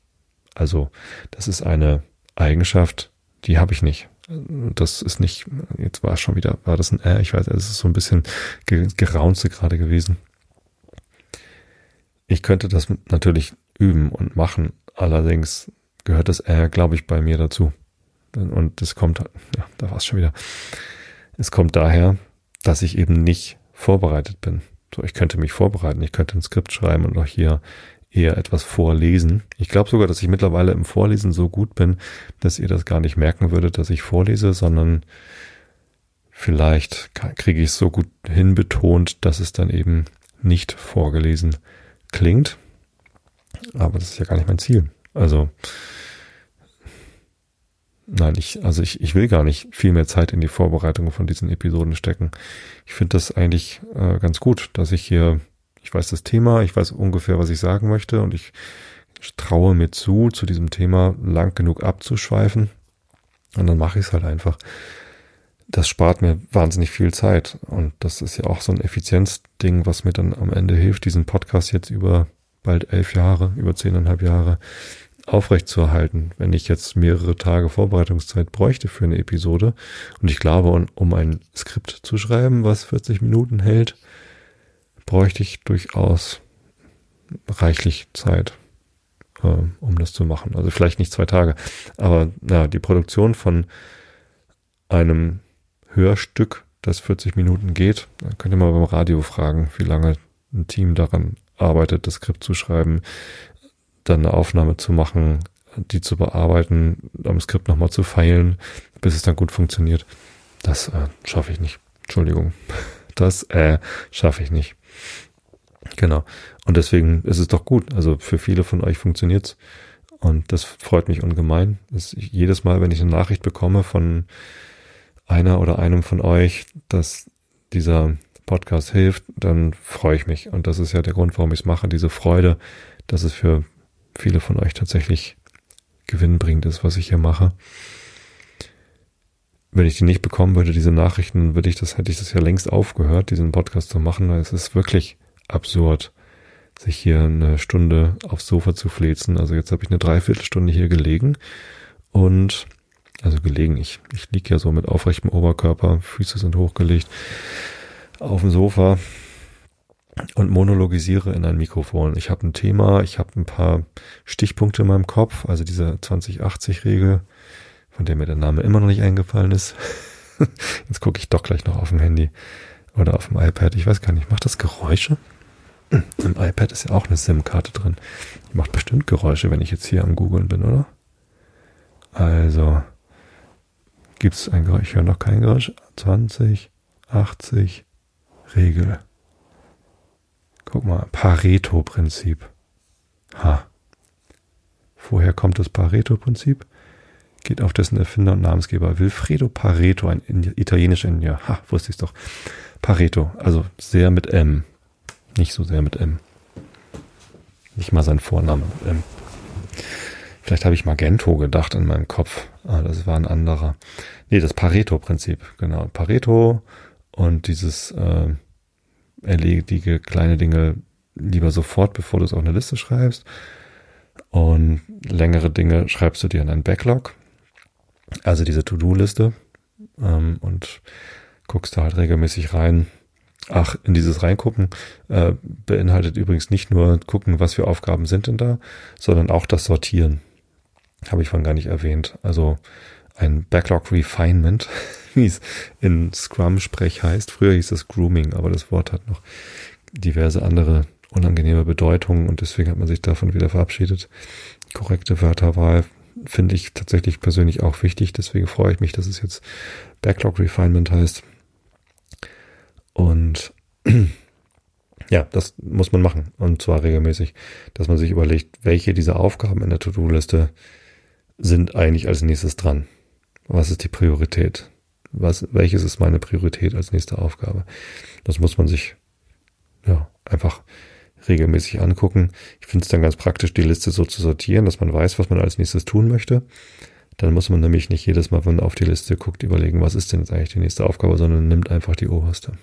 Also das ist eine Eigenschaft, die habe ich nicht. Das ist nicht, jetzt war es schon wieder, war das ein Ä? Ich weiß, es ist so ein bisschen geraunze gerade gewesen. Ich könnte das natürlich üben und machen. Allerdings gehört das eher, glaube ich, bei mir dazu. Und es kommt, ja, da war es schon wieder. Es kommt daher, dass ich eben nicht vorbereitet bin. So, ich könnte mich vorbereiten, ich könnte ein Skript schreiben und auch hier eher etwas vorlesen. Ich glaube sogar, dass ich mittlerweile im Vorlesen so gut bin, dass ihr das gar nicht merken würdet, dass ich vorlese, sondern vielleicht kriege ich es so gut hinbetont, dass es dann eben nicht vorgelesen klingt. Aber das ist ja gar nicht mein Ziel. Also, nein, ich, also ich, ich will gar nicht viel mehr Zeit in die Vorbereitung von diesen Episoden stecken. Ich finde das eigentlich äh, ganz gut, dass ich hier, ich weiß das Thema, ich weiß ungefähr, was ich sagen möchte und ich traue mir zu, zu diesem Thema lang genug abzuschweifen. Und dann mache ich es halt einfach das spart mir wahnsinnig viel Zeit. Und das ist ja auch so ein Effizienzding, was mir dann am Ende hilft, diesen Podcast jetzt über bald elf Jahre, über zehneinhalb Jahre aufrecht zu erhalten. Wenn ich jetzt mehrere Tage Vorbereitungszeit bräuchte für eine Episode und ich glaube, um ein Skript zu schreiben, was 40 Minuten hält, bräuchte ich durchaus reichlich Zeit, äh, um das zu machen. Also vielleicht nicht zwei Tage, aber na, die Produktion von einem Hörstück, das 40 Minuten geht. Da könnt ihr mal beim Radio fragen, wie lange ein Team daran arbeitet, das Skript zu schreiben, dann eine Aufnahme zu machen, die zu bearbeiten, am Skript nochmal zu feilen, bis es dann gut funktioniert. Das äh, schaffe ich nicht. Entschuldigung. Das äh, schaffe ich nicht. Genau. Und deswegen ist es doch gut. Also für viele von euch funktioniert's. Und das freut mich ungemein. Jedes Mal, wenn ich eine Nachricht bekomme von einer oder einem von euch, dass dieser Podcast hilft, dann freue ich mich. Und das ist ja der Grund, warum ich es mache, diese Freude, dass es für viele von euch tatsächlich gewinnbringend ist, was ich hier mache. Wenn ich die nicht bekommen würde, diese Nachrichten, würde ich das, hätte ich das ja längst aufgehört, diesen Podcast zu machen, es ist wirklich absurd, sich hier eine Stunde aufs Sofa zu flezen. Also jetzt habe ich eine Dreiviertelstunde hier gelegen und also gelegen. Ich, ich liege ja so mit aufrechtem Oberkörper, Füße sind hochgelegt auf dem Sofa und monologisiere in ein Mikrofon. Ich habe ein Thema, ich habe ein paar Stichpunkte in meinem Kopf, also diese 2080-Regel, von der mir der Name immer noch nicht eingefallen ist. Jetzt gucke ich doch gleich noch auf dem Handy oder auf dem iPad. Ich weiß gar nicht, macht das Geräusche? Im iPad ist ja auch eine SIM-Karte drin. Die macht bestimmt Geräusche, wenn ich jetzt hier am Googlen bin, oder? Also, gibt es ein Geräusch? Ich höre noch kein Geräusch. 20, 80, Regel. Guck mal, Pareto-Prinzip. Ha. Woher kommt das Pareto-Prinzip? Geht auf dessen Erfinder und Namensgeber Wilfredo Pareto, ein italienischer Ingenieur. Ha, wusste ich doch. Pareto, also sehr mit M. Nicht so sehr mit M. Nicht mal sein Vorname mit M. Vielleicht habe ich Magento gedacht in meinem Kopf. Ah, das war ein anderer. Nee, das Pareto-Prinzip, genau. Pareto und dieses äh, erledige kleine Dinge lieber sofort, bevor du es auf eine Liste schreibst. Und längere Dinge schreibst du dir in einen Backlog. Also diese To-Do-Liste. Ähm, und guckst da halt regelmäßig rein. Ach, in dieses Reingucken äh, beinhaltet übrigens nicht nur gucken, was für Aufgaben sind denn da, sondern auch das Sortieren. Habe ich von gar nicht erwähnt. Also ein Backlog Refinement, wie es in Scrum-Sprech heißt. Früher hieß es Grooming, aber das Wort hat noch diverse andere unangenehme Bedeutungen und deswegen hat man sich davon wieder verabschiedet. Korrekte Wörterwahl finde ich tatsächlich persönlich auch wichtig. Deswegen freue ich mich, dass es jetzt Backlog Refinement heißt. Und ja, das muss man machen. Und zwar regelmäßig, dass man sich überlegt, welche dieser Aufgaben in der To-Do-Liste sind eigentlich als nächstes dran. Was ist die Priorität? Was, welches ist meine Priorität als nächste Aufgabe? Das muss man sich, ja, einfach regelmäßig angucken. Ich finde es dann ganz praktisch, die Liste so zu sortieren, dass man weiß, was man als nächstes tun möchte. Dann muss man nämlich nicht jedes Mal, wenn man auf die Liste guckt, überlegen, was ist denn jetzt eigentlich die nächste Aufgabe, sondern nimmt einfach die oberste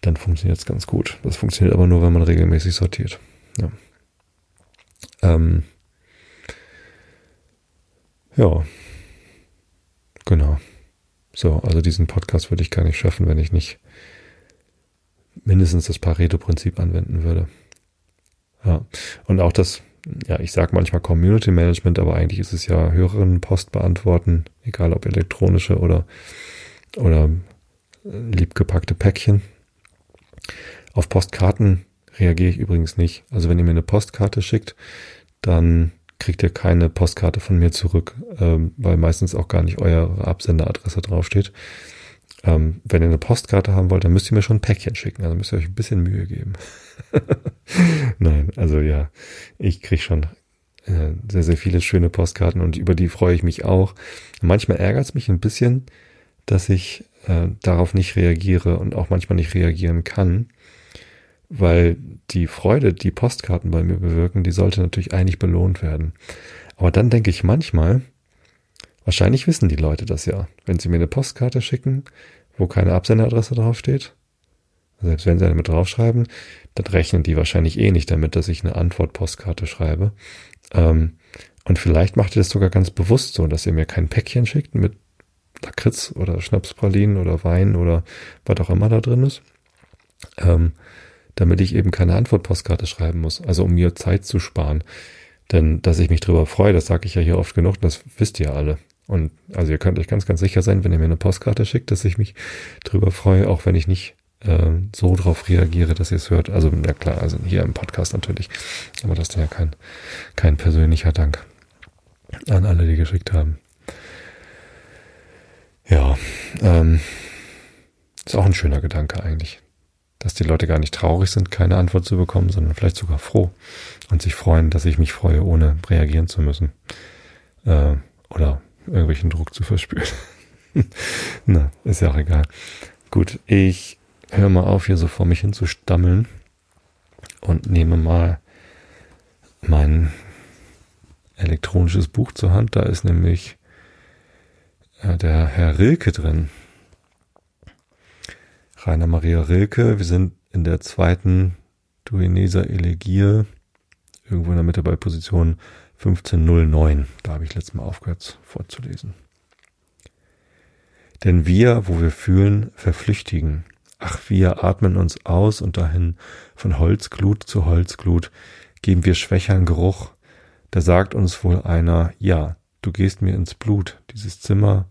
dann funktioniert es ganz gut. Das funktioniert aber nur, wenn man regelmäßig sortiert. Ja. Ähm, ja. Genau. So, also diesen Podcast würde ich gar nicht schaffen, wenn ich nicht mindestens das Pareto-Prinzip anwenden würde. Ja. Und auch das, ja, ich sage manchmal Community Management, aber eigentlich ist es ja Hörerinnenpost beantworten, egal ob elektronische oder, oder liebgepackte Päckchen. Auf Postkarten reagiere ich übrigens nicht. Also wenn ihr mir eine Postkarte schickt, dann kriegt ihr keine Postkarte von mir zurück, ähm, weil meistens auch gar nicht eure Absenderadresse draufsteht. Ähm, wenn ihr eine Postkarte haben wollt, dann müsst ihr mir schon ein Päckchen schicken. Also müsst ihr euch ein bisschen Mühe geben. Nein, also ja, ich krieg schon äh, sehr, sehr viele schöne Postkarten und über die freue ich mich auch. Manchmal ärgert es mich ein bisschen, dass ich äh, darauf nicht reagiere und auch manchmal nicht reagieren kann weil die Freude, die Postkarten bei mir bewirken, die sollte natürlich eigentlich belohnt werden. Aber dann denke ich manchmal, wahrscheinlich wissen die Leute das ja, wenn sie mir eine Postkarte schicken, wo keine Absenderadresse draufsteht. Selbst wenn sie damit draufschreiben, dann rechnen die wahrscheinlich eh nicht damit, dass ich eine Antwortpostkarte schreibe. Ähm, und vielleicht macht ihr das sogar ganz bewusst so, dass ihr mir kein Päckchen schickt mit Lakritz oder Schnapspralinen oder Wein oder was auch immer da drin ist. Ähm, damit ich eben keine Antwortpostkarte schreiben muss, also um mir Zeit zu sparen. Denn dass ich mich darüber freue, das sage ich ja hier oft genug, das wisst ihr alle. Und also ihr könnt euch ganz, ganz sicher sein, wenn ihr mir eine Postkarte schickt, dass ich mich darüber freue, auch wenn ich nicht äh, so drauf reagiere, dass ihr es hört. Also ja klar, also hier im Podcast natürlich. Aber das ist ja kein, kein persönlicher Dank an alle, die geschickt haben. Ja, ähm, ist auch ein schöner Gedanke eigentlich dass die Leute gar nicht traurig sind, keine Antwort zu bekommen, sondern vielleicht sogar froh und sich freuen, dass ich mich freue, ohne reagieren zu müssen äh, oder irgendwelchen Druck zu verspüren. Na, ist ja auch egal. Gut, ich höre mal auf, hier so vor mich hin zu stammeln und nehme mal mein elektronisches Buch zur Hand. Da ist nämlich äh, der Herr Rilke drin. Rainer Maria Rilke. Wir sind in der zweiten Duineser Elegie, irgendwo in der Mitte bei Position 1509. Da habe ich letztes Mal aufgehört vorzulesen. Denn wir, wo wir fühlen, verflüchtigen. Ach, wir atmen uns aus und dahin von Holzglut zu Holzglut geben wir schwächern Geruch. Da sagt uns wohl einer, ja, du gehst mir ins Blut, dieses Zimmer,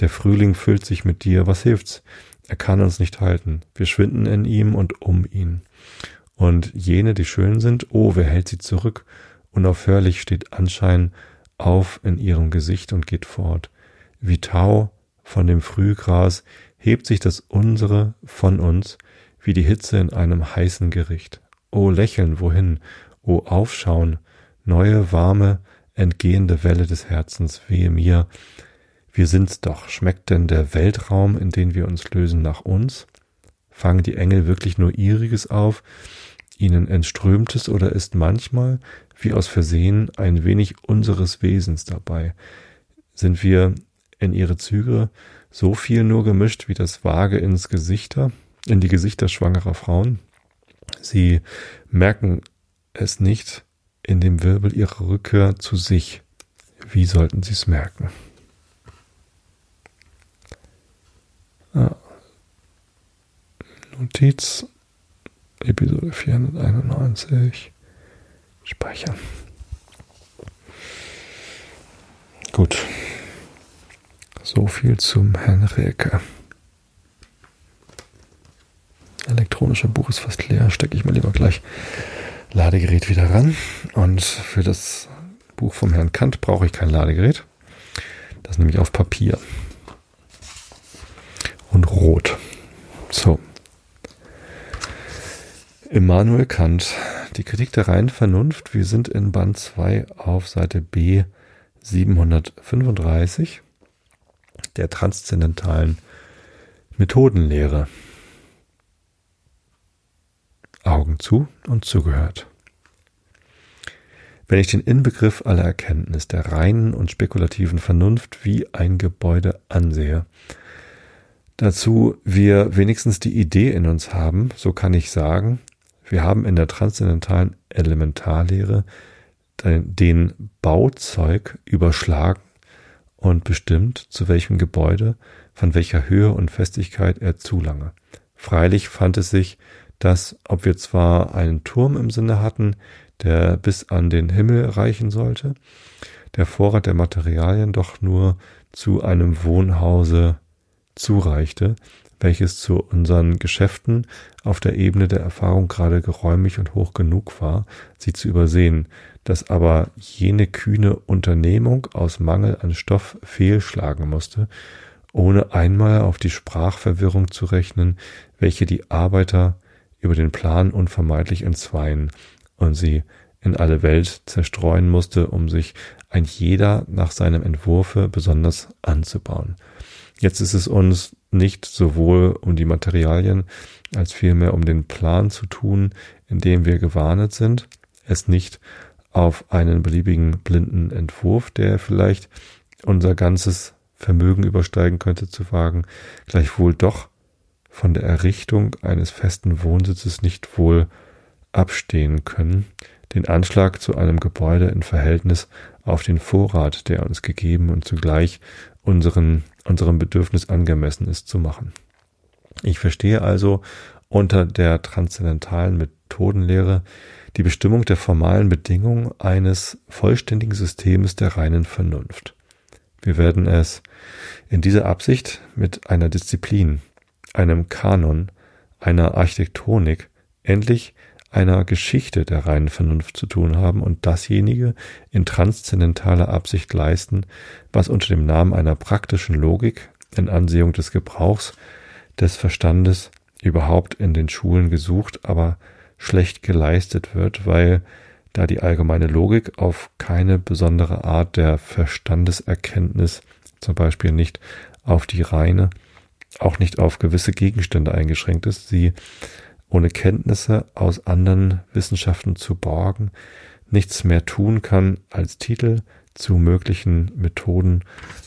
Der Frühling füllt sich mit dir, was hilft's? Er kann uns nicht halten. Wir schwinden in ihm und um ihn. Und jene, die schön sind, oh, wer hält sie zurück? Unaufhörlich steht Anschein auf in ihrem Gesicht und geht fort. Wie Tau von dem Frühgras hebt sich das unsere von uns, wie die Hitze in einem heißen Gericht. O lächeln, wohin? O aufschauen, neue, warme, entgehende Welle des Herzens, wehe mir. Wir sind's doch. Schmeckt denn der Weltraum, in den wir uns lösen, nach uns? Fangen die Engel wirklich nur ihriges auf, ihnen entströmtes oder ist manchmal, wie aus Versehen, ein wenig unseres Wesens dabei? Sind wir in ihre Züge so viel nur gemischt wie das Vage ins Gesichter, in die Gesichter schwangerer Frauen? Sie merken es nicht in dem Wirbel ihrer Rückkehr zu sich. Wie sollten sie es merken? Ah. Notiz, Episode 491, speichern. Gut. So viel zum Herrn Rilke. Elektronische Buch ist fast leer, stecke ich mir lieber gleich Ladegerät wieder ran. Und für das Buch vom Herrn Kant brauche ich kein Ladegerät. Das nehme ich auf Papier. Und rot. So. Immanuel Kant, die Kritik der reinen Vernunft. Wir sind in Band 2 auf Seite B 735 der transzendentalen Methodenlehre. Augen zu und zugehört. Wenn ich den Inbegriff aller Erkenntnis der reinen und spekulativen Vernunft wie ein Gebäude ansehe, dazu wir wenigstens die Idee in uns haben, so kann ich sagen, wir haben in der transzendentalen Elementarlehre den Bauzeug überschlagen und bestimmt, zu welchem Gebäude, von welcher Höhe und Festigkeit er zulange. Freilich fand es sich, dass, ob wir zwar einen Turm im Sinne hatten, der bis an den Himmel reichen sollte, der Vorrat der Materialien doch nur zu einem Wohnhause zureichte, welches zu unseren Geschäften auf der Ebene der Erfahrung gerade geräumig und hoch genug war, sie zu übersehen, dass aber jene kühne Unternehmung aus Mangel an Stoff fehlschlagen musste, ohne einmal auf die Sprachverwirrung zu rechnen, welche die Arbeiter über den Plan unvermeidlich entzweien und sie in alle Welt zerstreuen musste, um sich ein jeder nach seinem Entwurfe besonders anzubauen. Jetzt ist es uns nicht sowohl um die Materialien als vielmehr um den Plan zu tun, in dem wir gewarnet sind, es nicht auf einen beliebigen blinden Entwurf, der vielleicht unser ganzes Vermögen übersteigen könnte, zu wagen, gleichwohl doch von der Errichtung eines festen Wohnsitzes nicht wohl abstehen können, den Anschlag zu einem Gebäude in Verhältnis auf den Vorrat, der uns gegeben und zugleich unseren, unserem Bedürfnis angemessen ist, zu machen. Ich verstehe also unter der transzendentalen Methodenlehre die Bestimmung der formalen Bedingungen eines vollständigen Systems der reinen Vernunft. Wir werden es in dieser Absicht mit einer Disziplin, einem Kanon, einer Architektonik, endlich einer Geschichte der reinen Vernunft zu tun haben und dasjenige in transzendentaler Absicht leisten, was unter dem Namen einer praktischen Logik in Ansehung des Gebrauchs des Verstandes überhaupt in den Schulen gesucht, aber schlecht geleistet wird, weil da die allgemeine Logik auf keine besondere Art der Verstandeserkenntnis, zum Beispiel nicht auf die reine, auch nicht auf gewisse Gegenstände eingeschränkt ist, sie ohne Kenntnisse aus anderen Wissenschaften zu borgen, nichts mehr tun kann als Titel zu möglichen Methoden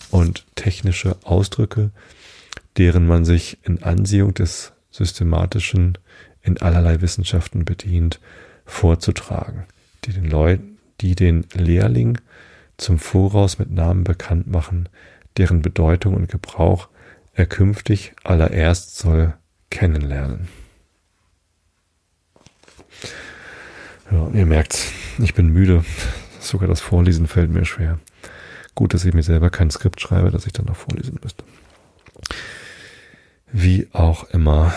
und technische Ausdrücke, deren man sich in Ansehung des Systematischen in allerlei Wissenschaften bedient, vorzutragen, die den Leuten, die den Lehrling zum Voraus mit Namen bekannt machen, deren Bedeutung und Gebrauch er künftig allererst soll kennenlernen. Ja, ihr merkt's, ich bin müde. Sogar das Vorlesen fällt mir schwer. Gut, dass ich mir selber kein Skript schreibe, das ich dann noch vorlesen müsste. Wie auch immer.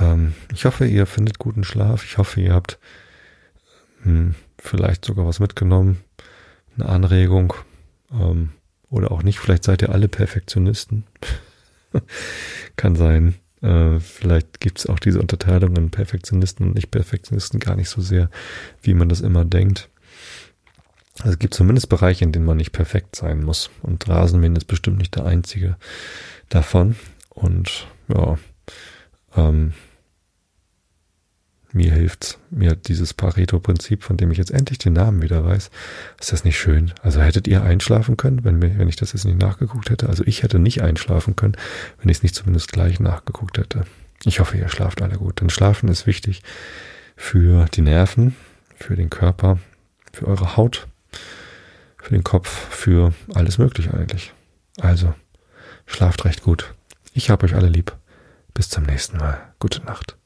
Ähm, ich hoffe, ihr findet guten Schlaf. Ich hoffe, ihr habt hm, vielleicht sogar was mitgenommen, eine Anregung ähm, oder auch nicht. Vielleicht seid ihr alle Perfektionisten. Kann sein. Äh, vielleicht gibt es auch diese Unterteilung in Perfektionisten und Nicht-Perfektionisten gar nicht so sehr, wie man das immer denkt. Also es gibt zumindest Bereiche, in denen man nicht perfekt sein muss. Und Rasenmähen ist bestimmt nicht der einzige davon. Und ja, ähm, mir hilft mir dieses Pareto-Prinzip, von dem ich jetzt endlich den Namen wieder weiß. Ist das nicht schön? Also hättet ihr einschlafen können, wenn, mir, wenn ich das jetzt nicht nachgeguckt hätte? Also ich hätte nicht einschlafen können, wenn ich es nicht zumindest gleich nachgeguckt hätte. Ich hoffe, ihr schlaft alle gut. Denn Schlafen ist wichtig für die Nerven, für den Körper, für eure Haut, für den Kopf, für alles Mögliche eigentlich. Also, schlaft recht gut. Ich hab euch alle lieb. Bis zum nächsten Mal. Gute Nacht.